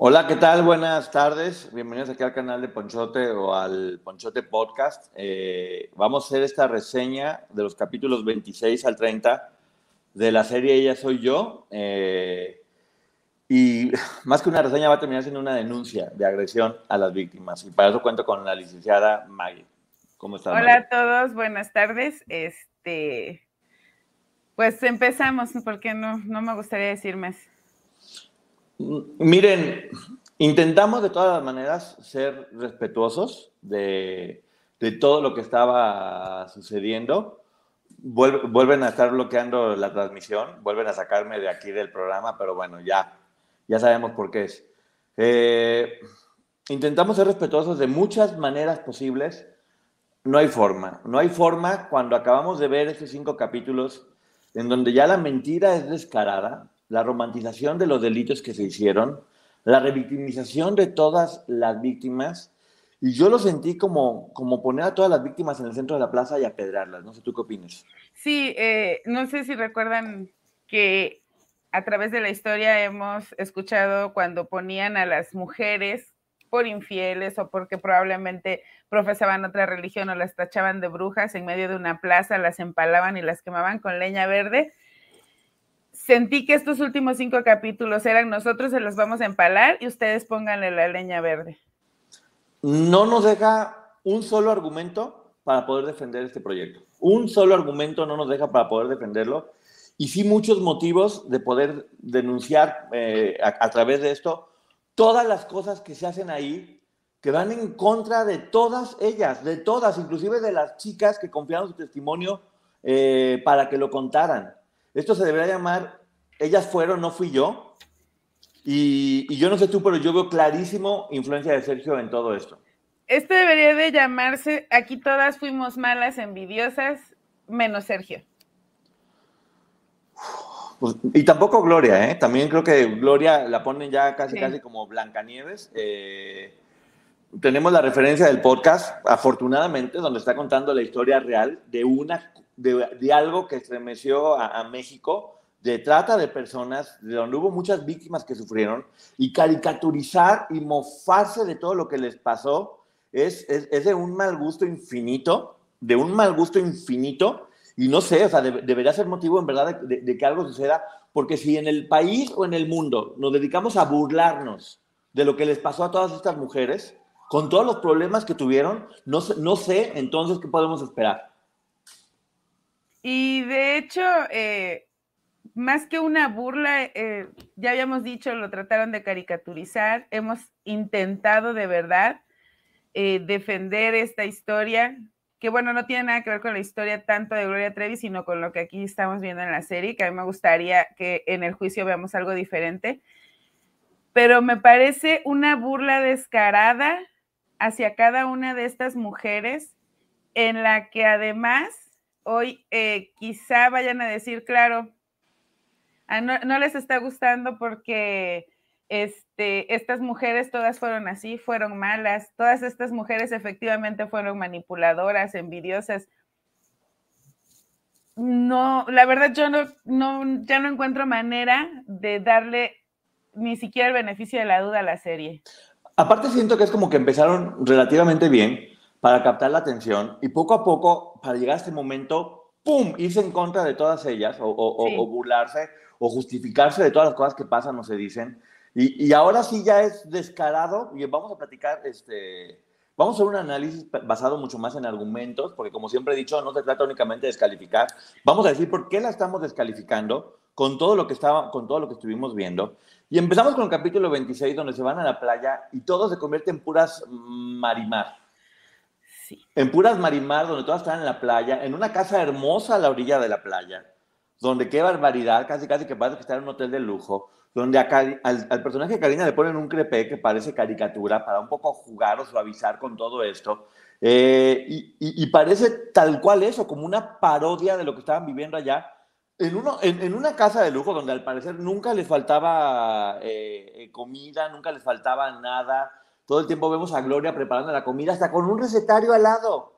Hola, ¿qué tal? Buenas tardes. Bienvenidos aquí al canal de Ponchote o al Ponchote Podcast. Eh, vamos a hacer esta reseña de los capítulos 26 al 30 de la serie Ella Soy Yo. Eh, y más que una reseña va a terminar siendo una denuncia de agresión a las víctimas. Y para eso cuento con la licenciada Maggie. ¿Cómo estás? Hola a todos, buenas tardes. Este, pues empezamos, porque no, no me gustaría decir más. Miren, intentamos de todas las maneras ser respetuosos de, todo lo que estaba sucediendo. vuelven a estar bloqueando la transmisión, vuelven a sacarme de aquí del programa, pero bueno, ya, ya sabemos por qué es. Eh, intentamos ser respetuosos de muchas maneras posibles. No hay forma, no hay forma cuando acabamos de ver estos cinco capítulos en donde ya la mentira es descarada, la romantización de los delitos que se hicieron, la revictimización de todas las víctimas. Y yo lo sentí como, como poner a todas las víctimas en el centro de la plaza y apedrarlas. No sé, ¿tú qué opinas? Sí, eh, no sé si recuerdan que a través de la historia hemos escuchado cuando ponían a las mujeres por infieles o porque probablemente profesaban otra religión o las tachaban de brujas en medio de una plaza, las empalaban y las quemaban con leña verde sentí que estos últimos cinco capítulos eran nosotros se los vamos a empalar y ustedes pónganle la leña verde. No nos deja un solo argumento para poder defender este proyecto. Un solo argumento no nos deja para poder defenderlo. Y sí muchos motivos de poder denunciar eh, a, través de esto todas las cosas que se hacen ahí que van en contra de todas ellas, de todas, inclusive de las chicas que confiaron su testimonio eh, para que lo contaran. Esto se debería llamar ellas fueron, no fui yo. Y, yo no sé tú, pero yo veo clarísimo influencia de Sergio en todo esto. Esto debería de llamarse, aquí todas fuimos malas, envidiosas, menos Sergio. Pues, y tampoco Gloria, ¿eh? También creo que Gloria la ponen ya casi, casi como Blancanieves. Eh, tenemos la referencia del podcast, afortunadamente, donde está contando la historia real de, una, de, algo que estremeció a México de trata de personas, de donde hubo muchas víctimas que sufrieron, y caricaturizar y mofarse de todo lo que les pasó es, es, de un mal gusto infinito, de un mal gusto infinito, y no sé, o sea, debería ser motivo en verdad de, que algo suceda, porque si en el país o en el mundo nos dedicamos a burlarnos de lo que les pasó a todas estas mujeres, con todos los problemas que tuvieron, no, no sé entonces qué podemos esperar. Y de hecho, eh, más que una burla, eh, ya habíamos dicho, lo trataron de caricaturizar, hemos intentado de verdad eh, defender esta historia, que bueno, no tiene nada que ver con la historia tanto de Gloria Trevi, sino con lo que aquí estamos viendo en la serie, que a mí me gustaría que en el juicio veamos algo diferente, pero me parece una burla descarada hacia cada una de estas mujeres, en la que además hoy eh, quizá vayan a decir, claro, Ah, no, les está gustando porque este, estas mujeres todas fueron así, fueron malas, todas estas mujeres efectivamente fueron manipuladoras, envidiosas. No, la verdad yo no, no, ya no encuentro manera de darle ni siquiera el beneficio de la duda a la serie. Aparte siento que es como que empezaron relativamente bien para captar la atención y poco a poco, para llegar a este momento, ¡pum!, irse en contra de todas ellas o, o burlarse o justificarse de todas las cosas que pasan o se dicen. Y, ahora sí ya es descarado y vamos a platicar, este, vamos a hacer un análisis basado mucho más en argumentos, porque como siempre he dicho, no se trata únicamente de descalificar. Vamos a decir por qué la estamos descalificando con todo lo que, estaba, con todo lo que estuvimos viendo. Y empezamos con el capítulo 26, donde se van a la playa y todo se convierte en puras marimar. Sí. En puras marimar, donde todas están en la playa, en una casa hermosa a la orilla de la playa donde qué barbaridad, casi casi que parece que está en un hotel de lujo, donde al, personaje de Karina le ponen un crepé que parece caricatura para un poco jugar o suavizar con todo esto. Eh, y, parece tal cual eso, como una parodia de lo que estaban viviendo allá, en, una casa de lujo donde al parecer nunca les faltaba eh, eh, comida, nunca les faltaba nada. Todo el tiempo vemos a Gloria preparando la comida, hasta con un recetario al lado.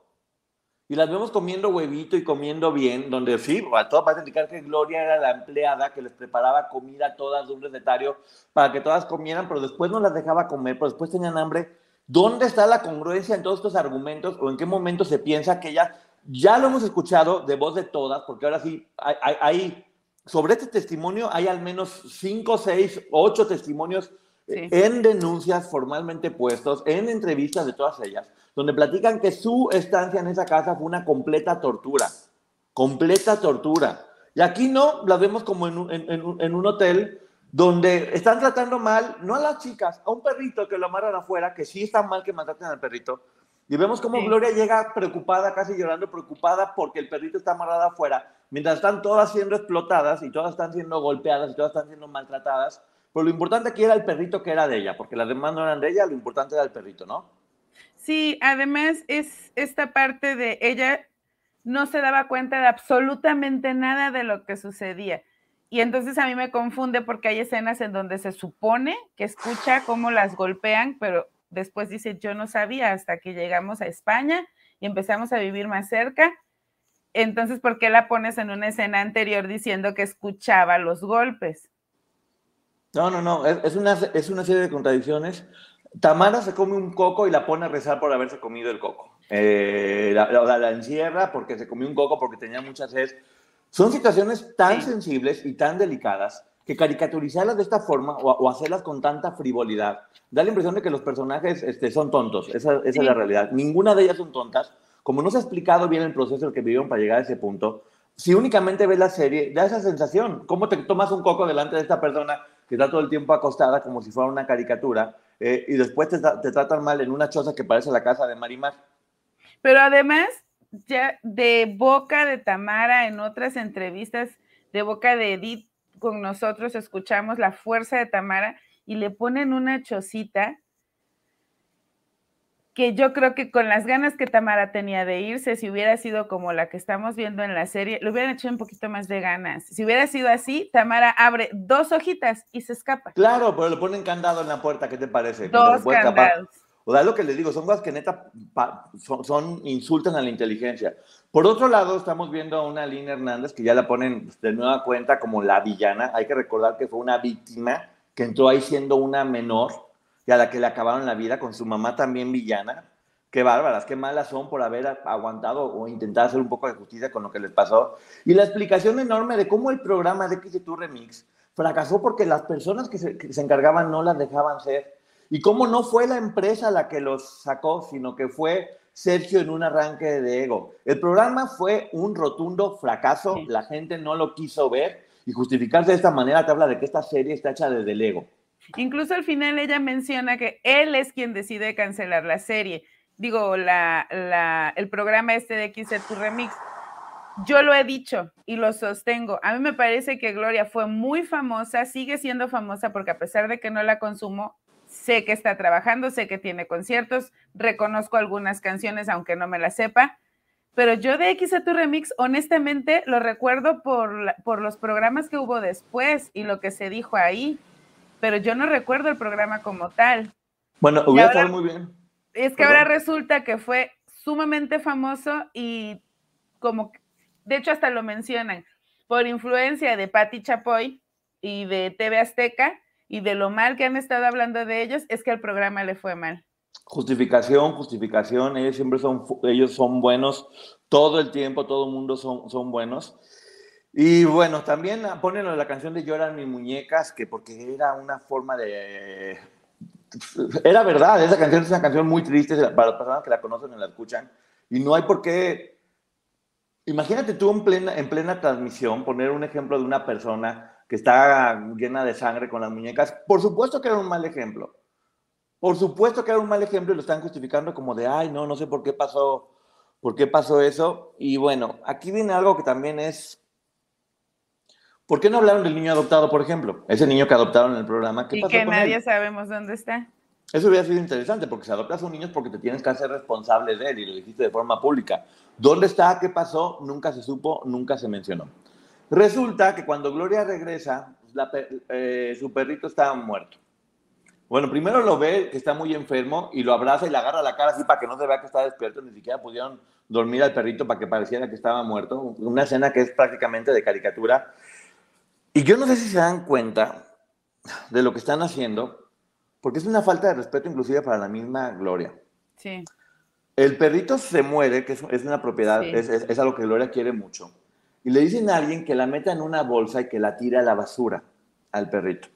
y las vemos comiendo huevito y comiendo bien, donde sí, a todo parece indicar que Gloria era la empleada que les preparaba comida a todas de un recetario para que todas comieran, pero después no las dejaba comer, pero después tenían hambre. ¿Dónde está la congruencia en todos estos argumentos o en qué momento se piensa que ella, ya lo hemos escuchado de voz de todas, porque ahora sí, hay, sobre este testimonio hay al menos cinco, seis, ocho testimonios en denuncias formalmente puestos, en entrevistas de todas ellas, donde platican que su estancia en esa casa fue una completa tortura, completa tortura. Y aquí no, la vemos como en un, en, un hotel donde están tratando mal, no a las chicas, a un perrito que lo amarran afuera, que sí está mal que maltraten al perrito. Y vemos cómo Gloria llega preocupada, casi llorando, preocupada porque el perrito está amarrado afuera, mientras están todas siendo explotadas y todas están siendo golpeadas y todas están siendo maltratadas. Pero lo importante aquí era el perrito que era de ella, porque las demás no eran de ella, lo importante era el perrito, ¿no? Sí, además es esta parte de ella no se daba cuenta de absolutamente nada de lo que sucedía. Y entonces a mí me confunde porque hay escenas en donde se supone que escucha cómo las golpean, pero después dice, yo no sabía hasta que llegamos a España y empezamos a vivir más cerca. Entonces, ¿por qué la pones en una escena anterior diciendo que escuchaba los golpes? No, no, no, es, una, es una serie de contradicciones Tamara se come un coco y la pone a rezar por haberse comido el coco. Eh, la, encierra porque se comió un coco porque tenía mucha sed. Son situaciones tan sensibles y tan delicadas que caricaturizarlas de esta forma o, hacerlas con tanta frivolidad da la impresión de que los personajes este, son tontos. Esa, es la realidad. Ninguna de ellas son tontas. Como no se ha explicado bien el proceso que vivieron para llegar a ese punto, si únicamente ves la serie, da esa sensación. ¿Cómo te tomas un coco delante de esta persona que está todo el tiempo acostada como si fuera una caricatura? Eh, y después te, tratan mal en una choza que parece la casa de Marimar. Pero además, ya de boca de Tamara, en otras entrevistas, de boca de Edith, con nosotros escuchamos la fuerza de Tamara y le ponen una chocita que yo creo que con las ganas que Tamara tenía de irse, si hubiera sido como la que estamos viendo en la serie, le hubieran hecho un poquito más de ganas. Si hubiera sido así, Tamara abre dos hojitas y se escapa. Claro, pero le ponen candado en la puerta, ¿qué te parece? Dos candados. O da lo que le digo, son cosas que neta son, insultan a la inteligencia. Por otro lado, estamos viendo a una Lina Hernández que ya la ponen de nueva cuenta como la villana. Hay que recordar que fue una víctima que entró ahí siendo una menor y a la que le acabaron la vida con su mamá también villana. Qué bárbaras, qué malas son por haber aguantado o intentado hacer un poco de justicia con lo que les pasó. Y la explicación enorme de cómo el programa de XT Remix fracasó porque las personas que se, que se encargaban no las dejaban ser. Y cómo no fue la empresa la que los sacó, sino que fue Sergio en un arranque de ego. El programa fue un rotundo fracaso, la gente no lo quiso ver y justificarse de esta manera te habla de que esta serie está hecha desde el ego. Incluso al final ella menciona que él es quien decide cancelar la serie. Digo, el programa este de XZ Tu Remix. Yo lo he dicho y lo sostengo. A mí me parece que Gloria fue muy famosa, sigue siendo famosa porque a pesar de que no la consumo, sé que está trabajando, sé que tiene conciertos, reconozco algunas canciones aunque no me las sepa, pero yo de XZ Tu Remix honestamente lo recuerdo por los programas que hubo después y lo que se dijo ahí pero yo no recuerdo el programa como tal. Bueno, hubiera estado muy bien. Es que ahora resulta que fue sumamente famoso y como, de hecho hasta lo mencionan, por influencia de Patti Chapoy y de TV Azteca y de lo mal que han estado hablando de ellos, es que el programa le fue mal. Justificación, justificación, ellos siempre son, ellos son buenos, todo el tiempo, todo el mundo son, son buenos. Y bueno, también ponen la canción de Lloran mis muñecas, que porque era una forma de... Era verdad, esa canción es una canción muy triste para las personas que la conocen y la escuchan. Y no hay por qué... Imagínate tú en plena, en plena transmisión poner un ejemplo de una persona que está llena de sangre con las muñecas. Por supuesto que era un mal ejemplo. Por supuesto que era un mal ejemplo y lo están justificando como de, ay, no, no sé por qué pasó, por qué pasó eso. Y bueno, aquí viene algo que también es ¿Por qué no hablaron del niño adoptado, por ejemplo? Ese niño que adoptaron en el programa. ¿qué y que nadie sabemos dónde está. Eso hubiera sido interesante, porque si adoptas a un niño es porque te tienes que hacer responsable de él y lo dijiste de forma pública. ¿Dónde está? ¿Qué pasó? Nunca se supo, nunca se mencionó. Resulta que cuando Gloria regresa, eh, su perrito estaba muerto. Bueno, primero lo ve que está muy enfermo y lo abraza y le agarra la cara así para que no se vea que está despierto. Ni siquiera pudieron dormir al perrito para que pareciera que estaba muerto. Una escena que es prácticamente de caricatura. Y yo no sé si se dan cuenta de lo que están haciendo, porque es una falta de respeto inclusive para la misma Gloria. Sí. El perrito se muere, que es, una propiedad, es, es, algo que Gloria quiere mucho. Y le dicen a alguien que la meta en una bolsa y que la tire a la basura al perrito.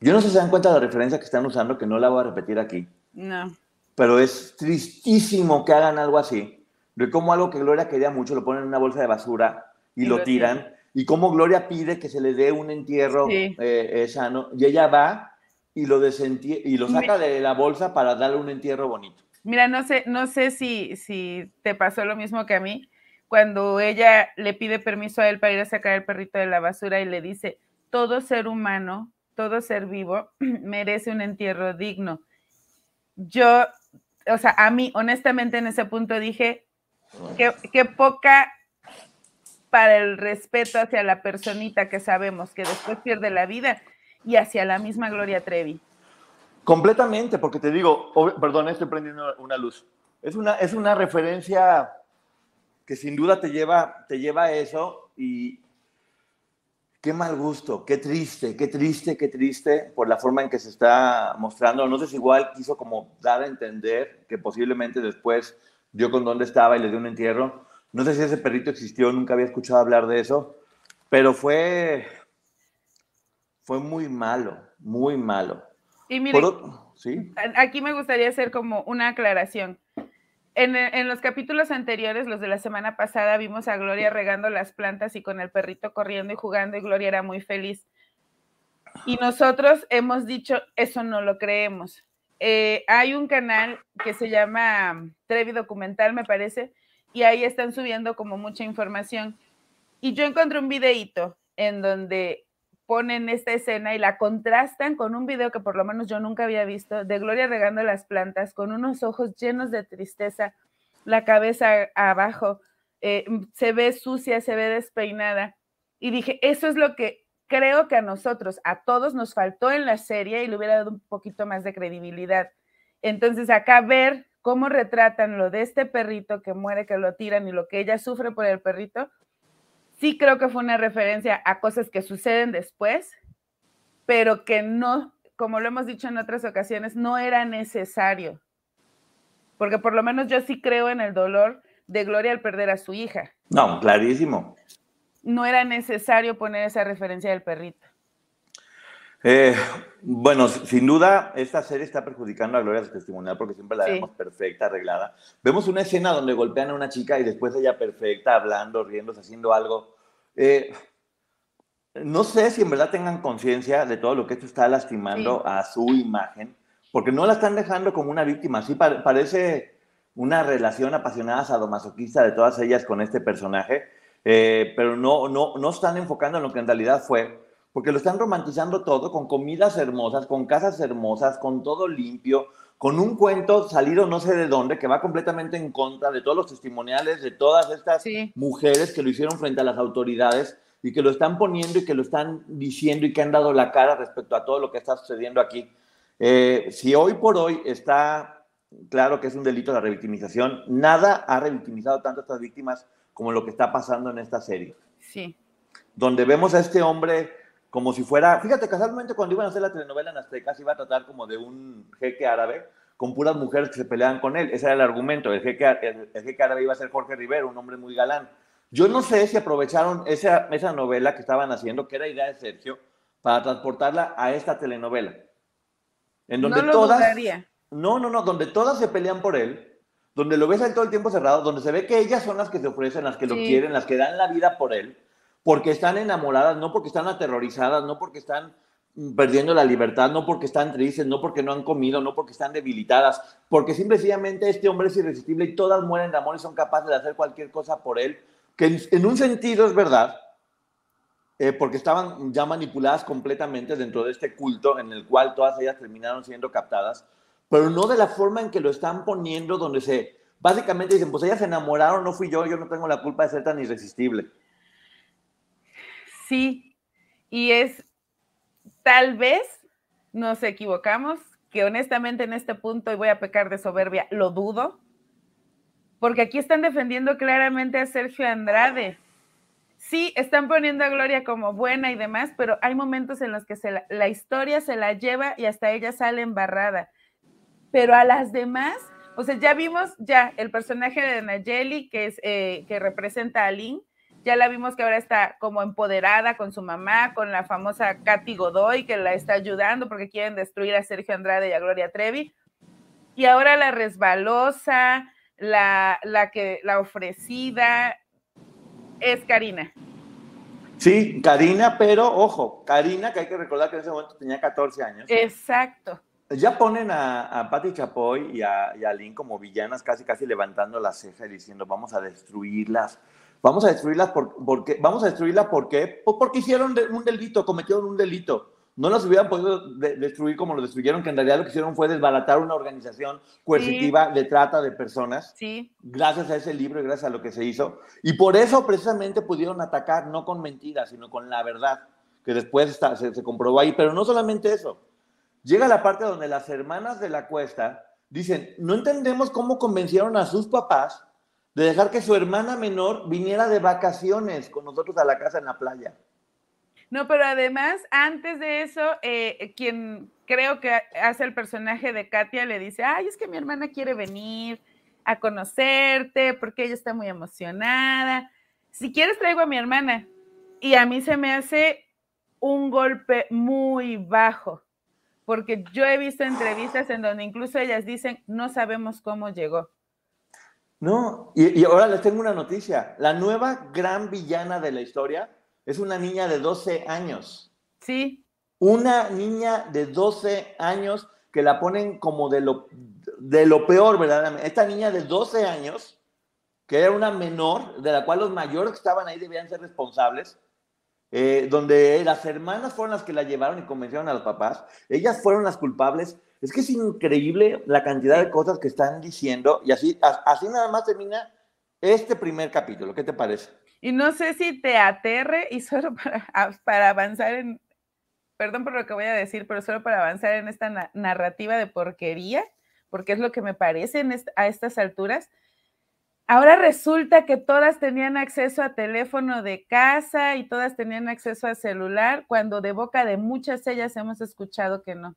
Yo no sé si se dan cuenta de la referencia que están usando, que no la voy a repetir aquí. No. Pero es tristísimo que hagan algo así. De cómo algo que Gloria quería mucho lo ponen en una bolsa de basura y, lo, tiran. Y cómo Gloria pide que se le dé un entierro eh, eh, sano. Y ella va y lo, y lo saca de la bolsa para darle un entierro bonito. Mira, no sé, no sé si, si te pasó lo mismo que a mí, cuando ella le pide permiso a él para ir a sacar el perrito de la basura y le dice, todo ser humano, todo ser vivo merece un entierro digno. Yo, o sea, a mí, honestamente, en ese punto dije, que, que poca para el respeto hacia la personita que sabemos que después pierde la vida y hacia la misma Gloria Trevi. Completamente, porque te digo, perdón, estoy prendiendo una luz. Es una, es una referencia que sin duda te lleva, te lleva a eso y qué mal gusto, qué triste, qué triste, qué triste por la forma en que se está mostrando. No sé si igual quiso como dar a entender que posiblemente después dio con dónde estaba y le dio un entierro. No sé si ese perrito existió, nunca había escuchado hablar de eso, pero fue, fue muy malo, muy malo. Y mire, ¿sí? aquí me gustaría hacer como una aclaración. En, en, los capítulos anteriores, los de la semana pasada, vimos a Gloria regando las plantas y con el perrito corriendo y jugando y Gloria era muy feliz. Y nosotros hemos dicho, eso no lo creemos. Eh, hay un canal que se llama Trevi Documental, me parece, y ahí están subiendo como mucha información. Y yo encontré un videíto en donde ponen esta escena y la contrastan con un video que por lo menos yo nunca había visto, de Gloria regando las plantas, con unos ojos llenos de tristeza, la cabeza abajo, eh, se ve sucia, se ve despeinada. Y dije, eso es lo que creo que a nosotros, a todos nos faltó en la serie y le hubiera dado un poquito más de credibilidad. Entonces, acá ver cómo retratan lo de este perrito que muere, que lo tiran y lo que ella sufre por el perrito, sí creo que fue una referencia a cosas que suceden después, pero que no, como lo hemos dicho en otras ocasiones, no era necesario. Porque por lo menos yo sí creo en el dolor de Gloria al perder a su hija. No, clarísimo. No era necesario poner esa referencia del perrito. Eh, bueno, sin duda, esta serie está perjudicando a Gloria testimonial porque siempre la vemos perfecta, arreglada. Vemos una escena donde golpean a una chica y después ella perfecta, hablando, riéndose, haciendo algo. Eh, no sé si en verdad tengan conciencia de todo lo que esto está lastimando a su imagen, porque no la están dejando como una víctima. Sí, parece una relación apasionada sadomasoquista de todas ellas con este personaje, eh, pero no, no, no están enfocando en lo que en realidad fue porque lo están romantizando todo con comidas hermosas, con casas hermosas, con todo limpio, con un cuento salido no sé de dónde, que va completamente en contra de todos los testimoniales de todas estas mujeres que lo hicieron frente a las autoridades y que lo están poniendo y que lo están diciendo y que han dado la cara respecto a todo lo que está sucediendo aquí. Eh, si hoy por hoy está claro que es un delito la revictimización, nada ha revictimizado tanto a estas víctimas como lo que está pasando en esta serie. Sí. Donde vemos a este hombre como si fuera, fíjate, casualmente cuando iban a hacer la telenovela en Azteca se iba a tratar como de un jeque árabe con puras mujeres que se peleaban con él. Ese era el argumento. El jeque, el, jeque árabe iba a ser Jorge Rivero, un hombre muy galán. Yo no sé si aprovecharon esa, esa novela que estaban haciendo, que era idea de Sergio, para transportarla a esta telenovela. En donde no todas. No, no, no, donde todas se pelean por él, donde lo ves ahí todo el tiempo cerrado, donde se ve que ellas son las que se ofrecen, las que lo quieren, las que dan la vida por él porque están enamoradas, no porque están aterrorizadas, no porque están mm, perdiendo la libertad, no porque están tristes, no porque no han comido, no porque están debilitadas, porque simplemente este hombre es irresistible y todas mueren de amor y son capaces de hacer cualquier cosa por él, que en, un sentido es verdad, eh, porque estaban ya manipuladas completamente dentro de este culto en el cual todas ellas terminaron siendo captadas, pero no de la forma en que lo están poniendo, donde se básicamente dicen, pues ellas se enamoraron, no fui yo, yo no tengo la culpa de ser tan irresistible. Sí, y es tal vez nos equivocamos, que honestamente en este punto, y voy a pecar de soberbia, lo dudo, porque aquí están defendiendo claramente a Sergio Andrade. Sí, están poniendo a Gloria como buena y demás, pero hay momentos en los que la, historia se la lleva y hasta ella sale embarrada. Pero a las demás, o sea, ya vimos ya el personaje de Nayeli, que, es, eh, que representa a ya la vimos que ahora está como empoderada con su mamá, con la famosa Katy Godoy, que la está ayudando porque quieren destruir a Sergio Andrade y a Gloria Trevi. Y ahora la resbalosa, la, la que, la ofrecida, es Karina. Sí, Karina, pero ojo, Karina, que hay que recordar que en ese momento tenía 14 años. Exacto. Ya ponen a, a Patti Chapoy y a, y a Lynn como villanas, casi casi levantando la ceja y diciendo, vamos a destruirlas Vamos a destruirlas por, porque, vamos a destruirla porque, porque hicieron un delito, cometieron un delito. No las hubieran podido destruir como lo destruyeron, que en realidad lo que hicieron fue desbaratar una organización coercitiva de trata de personas. Sí. Gracias a ese libro y gracias a lo que se hizo. Y por eso precisamente pudieron atacar, no con mentiras, sino con la verdad, que después se, se comprobó ahí. Pero no solamente eso. Llega la parte donde las hermanas de la cuesta dicen, no entendemos cómo convencieron a sus papás de dejar que su hermana menor viniera de vacaciones con nosotros a la casa en la playa. No, pero además, antes de eso, eh, quien creo que hace el personaje de Katia le dice, ay, es que mi hermana quiere venir a conocerte porque ella está muy emocionada. Si quieres, traigo a mi hermana. Y a mí se me hace un golpe muy bajo, porque yo he visto entrevistas en donde incluso ellas dicen, no sabemos cómo llegó. No, y, ahora les tengo una noticia. La nueva gran villana de la historia es una niña de 12 años. Sí. Una niña de 12 años que la ponen como de lo, de lo peor, ¿verdad? Esta niña de 12 años, que era una menor, de la cual los mayores que estaban ahí debían ser responsables, eh, donde las hermanas fueron las que la llevaron y convencieron a los papás, ellas fueron las culpables es que es increíble la cantidad de cosas que están diciendo y así, así nada más termina este primer capítulo. ¿Qué te parece? Y no sé si te aterre y solo para, para avanzar en, perdón por lo que voy a decir, pero solo para avanzar en esta narrativa de porquería, porque es lo que me parece a estas alturas. Ahora resulta que todas tenían acceso a teléfono de casa y todas tenían acceso a celular, cuando de boca de muchas ellas hemos escuchado que no.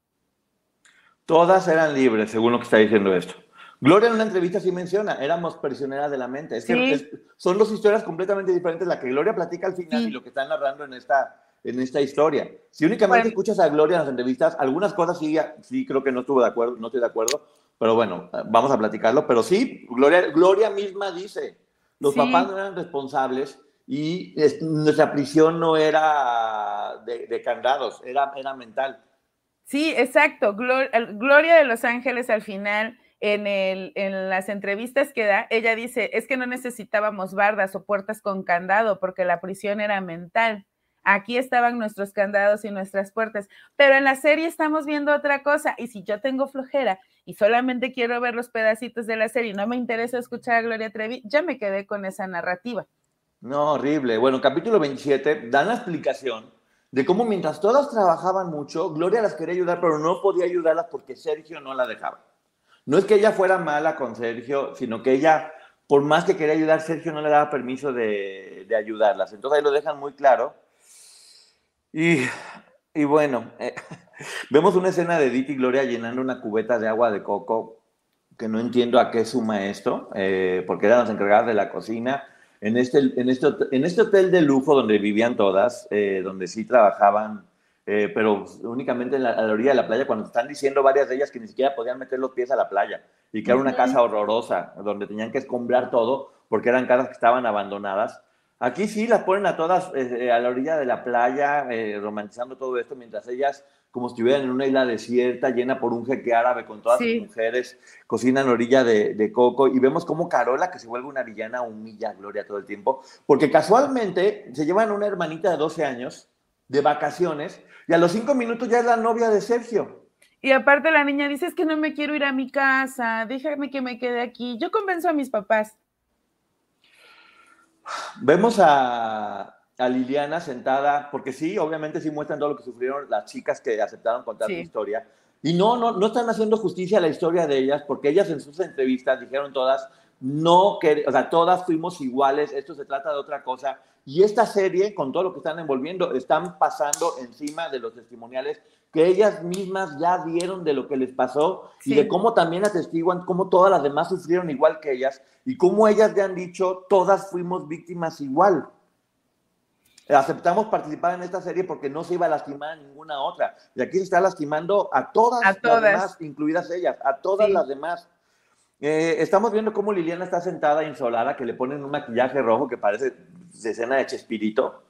Todas eran libres, según lo que está diciendo esto. Gloria en una entrevista sí menciona, éramos prisioneras de la mente. Es que son dos historias completamente diferentes, la que Gloria platica al final y lo que está narrando en esta, en esta historia. Si únicamente escuchas a Gloria en las entrevistas, algunas cosas sí, sí creo que no estuve de acuerdo, no estoy de acuerdo, pero bueno, vamos a platicarlo. Pero sí, Gloria, Gloria misma dice, los papás no eran responsables y nuestra prisión no era de, de candados, era, era mental. Sí, exacto. Gloria de Los Ángeles al final, en, el, en las entrevistas que da, ella dice, es que no necesitábamos bardas o puertas con candado porque la prisión era mental. Aquí estaban nuestros candados y nuestras puertas, pero en la serie estamos viendo otra cosa y si yo tengo flojera y solamente quiero ver los pedacitos de la serie y no me interesa escuchar a Gloria Trevi, ya me quedé con esa narrativa. No, horrible. Bueno, capítulo 27 dan la explicación de cómo mientras todas trabajaban mucho, Gloria las quería ayudar, pero no podía ayudarlas porque Sergio no la dejaba. No es que ella fuera mala con Sergio, sino que ella, por más que quería ayudar, Sergio no le daba permiso de, ayudarlas. Entonces ahí lo dejan muy claro. Y, bueno, eh, vemos una escena de Edith y Gloria llenando una cubeta de agua de coco, que no entiendo a qué suma esto, eh, porque eran las encargadas de la cocina en este, en este, en este hotel de lujo donde vivían todas, eh, donde sí trabajaban, eh, pero únicamente en la, a la orilla de la playa, cuando están diciendo varias de ellas que ni siquiera podían meter los pies a la playa y que era una casa horrorosa, donde tenían que escombrar todo porque eran casas que estaban abandonadas. Aquí sí las ponen a todas eh, a la orilla de la playa, romantizando todo esto, mientras ellas como si estuvieran en una isla desierta llena por un jeque árabe con todas sus mujeres, cocinan orilla de, coco y vemos como Carola, que se vuelve una villana, humilla a Gloria todo el tiempo, porque casualmente se llevan una hermanita de 12 años de vacaciones y a los cinco minutos ya es la novia de Sergio. Y aparte la niña dice, es que no me quiero ir a mi casa, déjame que me quede aquí. Yo convenzo a mis papás. Vemos a, a Liliana sentada, porque sí, obviamente sí muestran todo lo que sufrieron las chicas que aceptaron contar su historia. Y no, no, no están haciendo justicia a la historia de ellas, porque ellas en sus entrevistas dijeron todas, no, que, o sea, todas fuimos iguales, esto se trata de otra cosa. Y esta serie, con todo lo que están envolviendo, están pasando encima de los testimoniales que ellas mismas ya dieron de lo que les pasó y de cómo también atestiguan cómo todas las demás sufrieron igual que ellas y cómo ellas ya han dicho, todas fuimos víctimas igual. Aceptamos participar en esta serie porque no se iba a lastimar a ninguna otra. Y aquí se está lastimando a todas, las demás, incluidas ellas, a todas las demás. Eh, estamos viendo cómo Liliana está sentada insolada, que le ponen un maquillaje rojo que parece de escena de Chespirito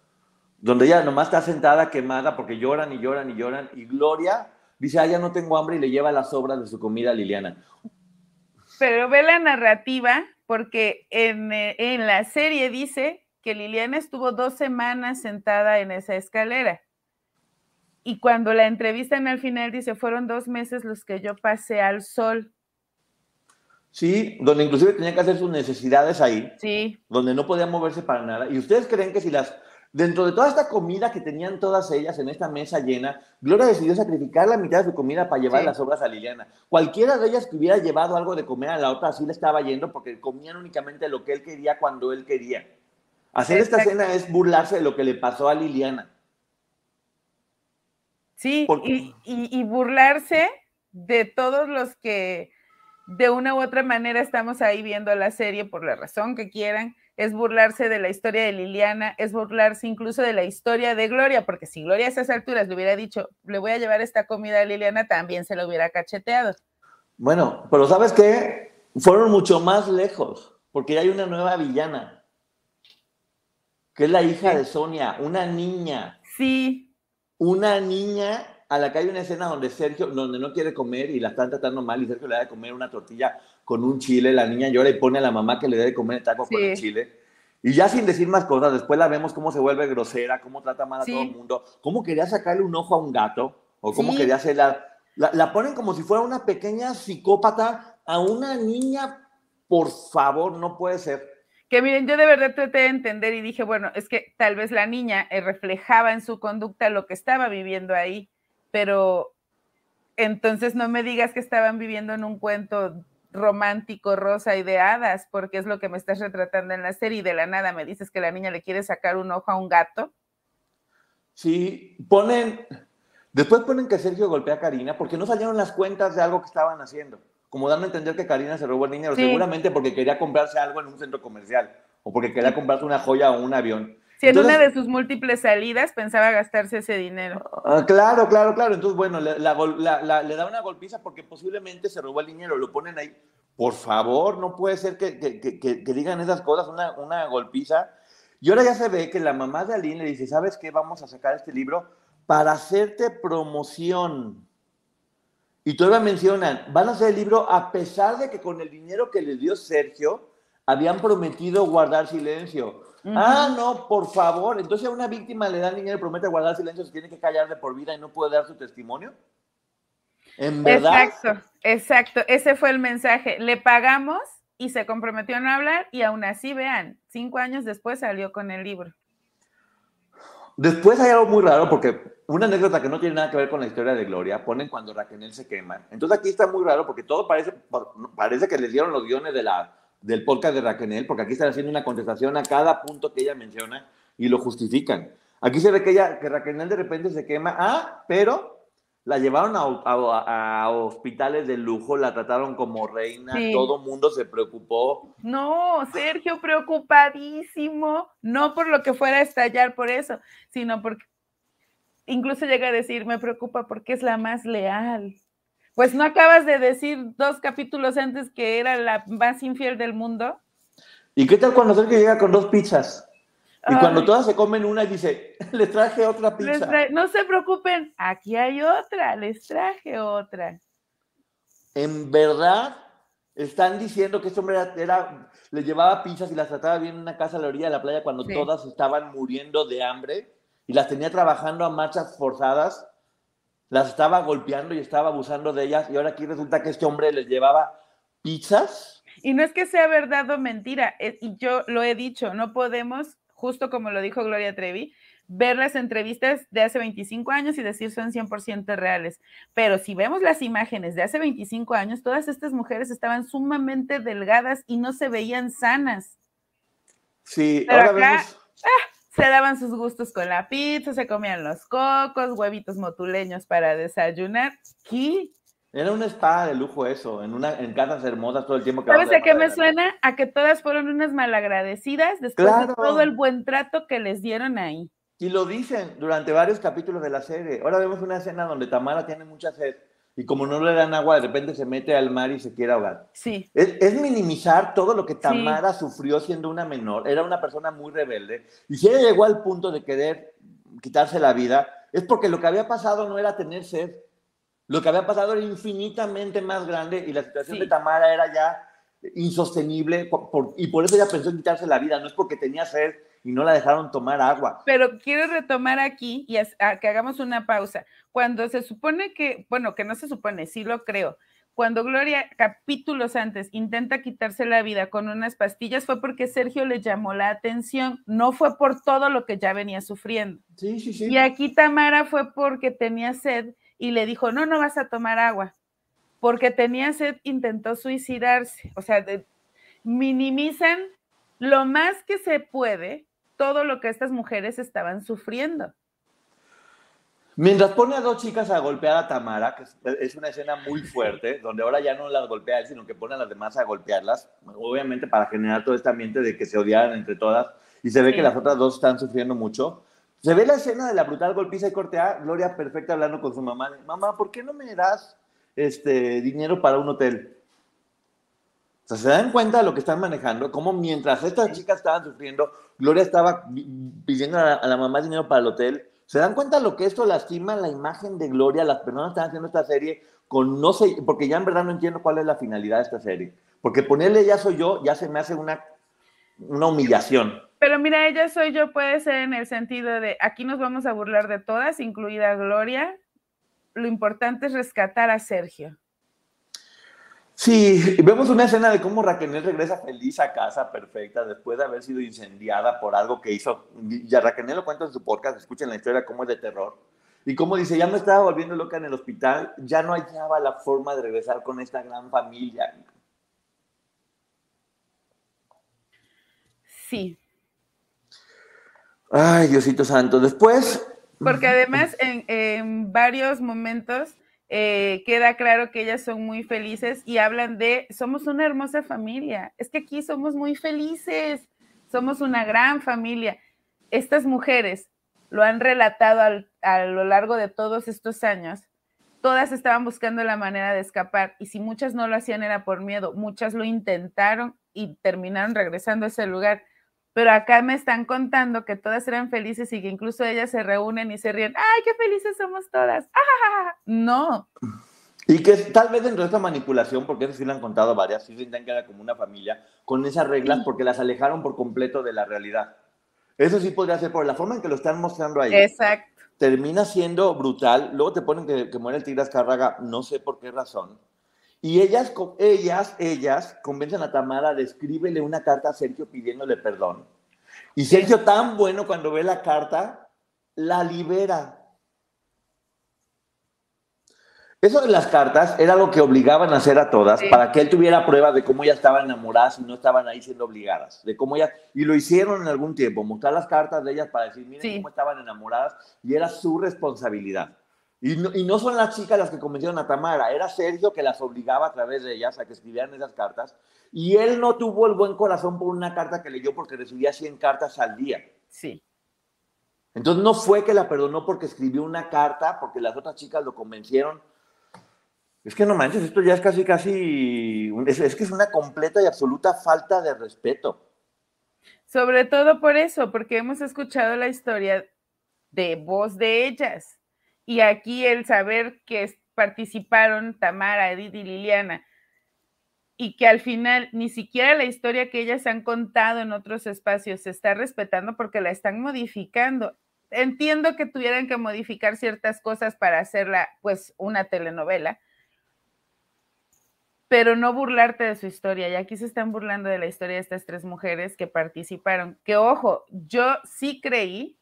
donde ella nomás está sentada quemada porque lloran y lloran y lloran, y Gloria dice, ah, ya no tengo hambre y le lleva las sobras de su comida a Liliana. Pero ve la narrativa, porque en, eh, en la serie dice que Liliana estuvo dos semanas sentada en esa escalera. Y cuando la entrevistan al final dice, fueron dos meses los que yo pasé al sol. Sí, donde inclusive tenía que hacer sus necesidades ahí. Sí. Donde no podía moverse para nada. ¿Y ustedes creen que si las Dentro de toda esta comida que tenían todas ellas en esta mesa llena, Gloria decidió sacrificar la mitad de su comida para llevar las obras a Liliana. Cualquiera de ellas que hubiera llevado algo de comer a la otra, así le estaba yendo porque comían únicamente lo que él quería cuando él quería. Hacer esta cena es burlarse de lo que le pasó a Liliana. Sí, y burlarse de todos los que de una u otra manera estamos ahí viendo la serie por la razón que quieran es burlarse de la historia de Liliana, es burlarse incluso de la historia de Gloria, porque si Gloria a esas alturas le hubiera dicho, le voy a llevar esta comida a Liliana, también se lo hubiera cacheteado. Bueno, pero ¿sabes qué? Fueron mucho más lejos, porque hay una nueva villana, que es la hija de Sonia, una niña. Sí. Una niña a la que hay una escena donde Sergio, donde no quiere comer y la están tratando mal y Sergio le da de comer una tortilla con un chile, la niña llora y pone a la mamá que le dé de comer el taco con el chile. Y ya sin decir más cosas, después la vemos cómo se vuelve grosera, cómo trata mal a todo el mundo, cómo quería sacarle un ojo a un gato, o cómo quería hacerla. La, la ponen como si fuera una pequeña psicópata a una niña, por favor, no puede ser. Que miren, yo de verdad traté de entender y dije, bueno, es que tal vez la niña eh, reflejaba en su conducta lo que estaba viviendo ahí pero entonces no me digas que estaban viviendo en un cuento romántico, rosa y de hadas, porque es lo que me estás retratando en la serie y de la nada me dices que la niña le quiere sacar un ojo a un gato. Sí, ponen, después ponen que Sergio golpea a Karina porque no salieron las cuentas de algo que estaban haciendo, como dando a entender que Karina se robó el dinero, seguramente porque quería comprarse algo en un centro comercial o porque quería comprarse una joya o un avión. Si en una de sus múltiples salidas pensaba gastarse ese dinero. Ah, claro, claro, claro. Entonces, bueno, le, da una golpiza porque posiblemente se robó el dinero, lo ponen ahí. Por favor, no puede ser que, digan esas cosas, una, una, golpiza. Y ahora ya se ve que la mamá de Aline le dice, ¿sabes qué? Vamos a sacar este libro para hacerte promoción. Y todavía mencionan, van a hacer el libro a pesar de que con el dinero que les dio Sergio, habían prometido guardar silencio. Ah, no, por favor. Entonces a una víctima le dan dinero y promete guardar silencio, se tiene que callar de por vida y no puede dar su testimonio. ¿En verdad? Exacto, exacto. Ese fue el mensaje. Le pagamos y se comprometió a no hablar y aún así, vean, cinco años después salió con el libro. Después hay algo muy raro porque una anécdota que no tiene nada que ver con la historia de Gloria, ponen cuando Raquel se quema. Entonces aquí está muy raro porque todo parece, parece que les dieron los guiones de la, del podcast de Raquel, porque aquí están haciendo una contestación a cada punto que ella menciona y lo justifican. Aquí se ve que, ella, que Raquel de repente se quema, ah, pero la llevaron a, hospitales de lujo, la trataron como reina, todo mundo se preocupó. No, Sergio preocupadísimo, no por lo que fuera a estallar por eso, sino porque incluso llega a decir, me preocupa porque es la más leal. Pues no acabas de decir dos capítulos antes que era la más infiel del mundo. ¿Y qué tal cuando Sergio llega con dos pizzas? Y cuando todas se comen una y dice, les traje otra pizza. no se preocupen, aquí hay otra, les traje otra. En verdad, están diciendo que este hombre era, le llevaba pizzas y las trataba bien en una casa a la orilla de la playa cuando todas estaban muriendo de hambre y las tenía trabajando a marchas forzadas las estaba golpeando y estaba abusando de ellas y ahora aquí resulta que este hombre les llevaba pizzas. Y no es que sea verdad o mentira, y yo lo he dicho, no podemos justo como lo dijo Gloria Trevi, ver las entrevistas de hace 25 años y decir son 100% reales. Pero si vemos las imágenes de hace 25 años, todas estas mujeres estaban sumamente delgadas y no se veían sanas. Sí, ahora vemos... Ah, se daban sus gustos con la pizza, se comían los cocos, huevitos motuleños para desayunar. ¿Qué? Era una espada de lujo eso, en, una, en casas hermosas todo el tiempo. Que ¿Sabes a qué me suena? A que todas fueron unas malagradecidas después de todo el buen trato que les dieron ahí. Y lo dicen durante varios capítulos de la serie. Ahora vemos una escena donde Tamara tiene mucha sed y como no le dan agua, de repente se mete al mar y se quiere ahogar. Sí. Es, minimizar todo lo que Tamara sufrió siendo una menor. Era una persona muy rebelde. Y si ella llegó al punto de querer quitarse la vida, es porque lo que había pasado no era tener sed. Lo que había pasado era infinitamente más grande y la situación de Tamara era ya insostenible y por eso ella pensó en quitarse la vida. No es porque tenía sed y no la dejaron tomar agua. Pero quiero retomar aquí y que hagamos una pausa. Cuando se supone que, bueno, que no se supone, sí lo creo, cuando Gloria, capítulos antes, intenta quitarse la vida con unas pastillas, fue porque Sergio le llamó la atención, no fue por todo lo que ya venía sufriendo. Sí, sí, sí. Y aquí Tamara fue porque tenía sed y le dijo, no, no vas a tomar agua. Porque tenía sed, intentó suicidarse. O sea, minimizan lo más que se puede todo lo que estas mujeres estaban sufriendo. Mientras pone a dos chicas a golpear a Tamara, que es una escena muy fuerte, donde ahora ya no las golpea él, sino que pone a las demás a golpearlas, obviamente para generar todo este ambiente de que se odiaran entre todas, y se ve que las otras dos están sufriendo mucho. Se ve la escena de la brutal golpiza y cortea, Gloria perfecta hablando con su mamá, mamá, ¿por qué no me das este, dinero para un hotel? O sea, se dan cuenta de lo que están manejando, como mientras estas chicas estaban sufriendo, Gloria estaba pidiendo a la, mamá dinero para el hotel. ¿Se dan cuenta de lo que esto lastima la imagen de Gloria? Las personas están haciendo esta serie con no sé, porque ya en verdad no entiendo cuál es la finalidad de esta serie. Porque ponerle ya soy yo ya se me hace una, una humillación. Pero mira, ella soy yo puede ser en el sentido de aquí nos vamos a burlar de todas, incluida Gloria. Lo importante es rescatar a Sergio. Sí, vemos una escena de cómo Raquel regresa feliz a casa, perfecta, después de haber sido incendiada por algo que hizo. Ya Raquel lo cuenta en su podcast, escuchen la historia, cómo es de terror. Y como dice, ya me estaba volviendo loca en el hospital, ya no hallaba la forma de regresar con esta gran familia. Sí. Ay, Diosito Santo. Después. Porque además en, en varios momentos eh, queda claro que ellas son muy felices y hablan de, somos una hermosa familia, es que aquí somos muy felices, somos una gran familia. Estas mujeres lo han relatado a lo largo de todos estos años, todas estaban buscando la manera de escapar y si muchas no lo hacían era por miedo, muchas lo intentaron y terminaron regresando a ese lugar pero acá me están contando que todas eran felices y que incluso ellas se reúnen y se ríen, ¡ay, qué felices somos todas! ¡Ah! No. Y que tal vez dentro de esta manipulación, porque eso sí lo han contado varias, sí sienten que era como una familia, con esas reglas porque las alejaron por completo de la realidad. Eso sí podría ser por la forma en que lo están mostrando ahí. Exacto. Termina siendo brutal. Luego te ponen que, que muere el tigre Azcárraga, no sé por qué razón. Y ellas, ellas, ellas convencen a Tamara de escríbele una carta a Sergio pidiéndole perdón. Y Sergio, tan bueno cuando ve la carta, la libera. Eso de las cartas era lo que obligaban a hacer a todas para que él tuviera pruebas de cómo ya estaban enamoradas y no estaban ahí siendo obligadas, de cómo ya y lo hicieron en algún tiempo, mostrar las cartas de ellas para decir, miren cómo estaban enamoradas y era su responsabilidad. Y no, son las chicas las que convencieron a Tamara, era Sergio que las obligaba a través de ellas a que escribieran esas cartas. Y él no tuvo el buen corazón por una carta que leyó porque recibía 100 cartas al día. Sí. Entonces no fue que la perdonó porque escribió una carta, porque las otras chicas lo convencieron. Es que no manches, esto ya es casi, casi, es, es que es una completa y absoluta falta de respeto. Sobre todo por eso, porque hemos escuchado la historia de voz de ellas y aquí el saber que participaron Tamara, Edith y Liliana, y que al final ni siquiera la historia que ellas han contado en otros espacios se está respetando porque la están modificando. Entiendo que tuvieran que modificar ciertas cosas para hacerla, pues, una telenovela, pero no burlarte de su historia. Y aquí se están burlando de la historia de estas tres mujeres que participaron. Que ojo, yo sí creí,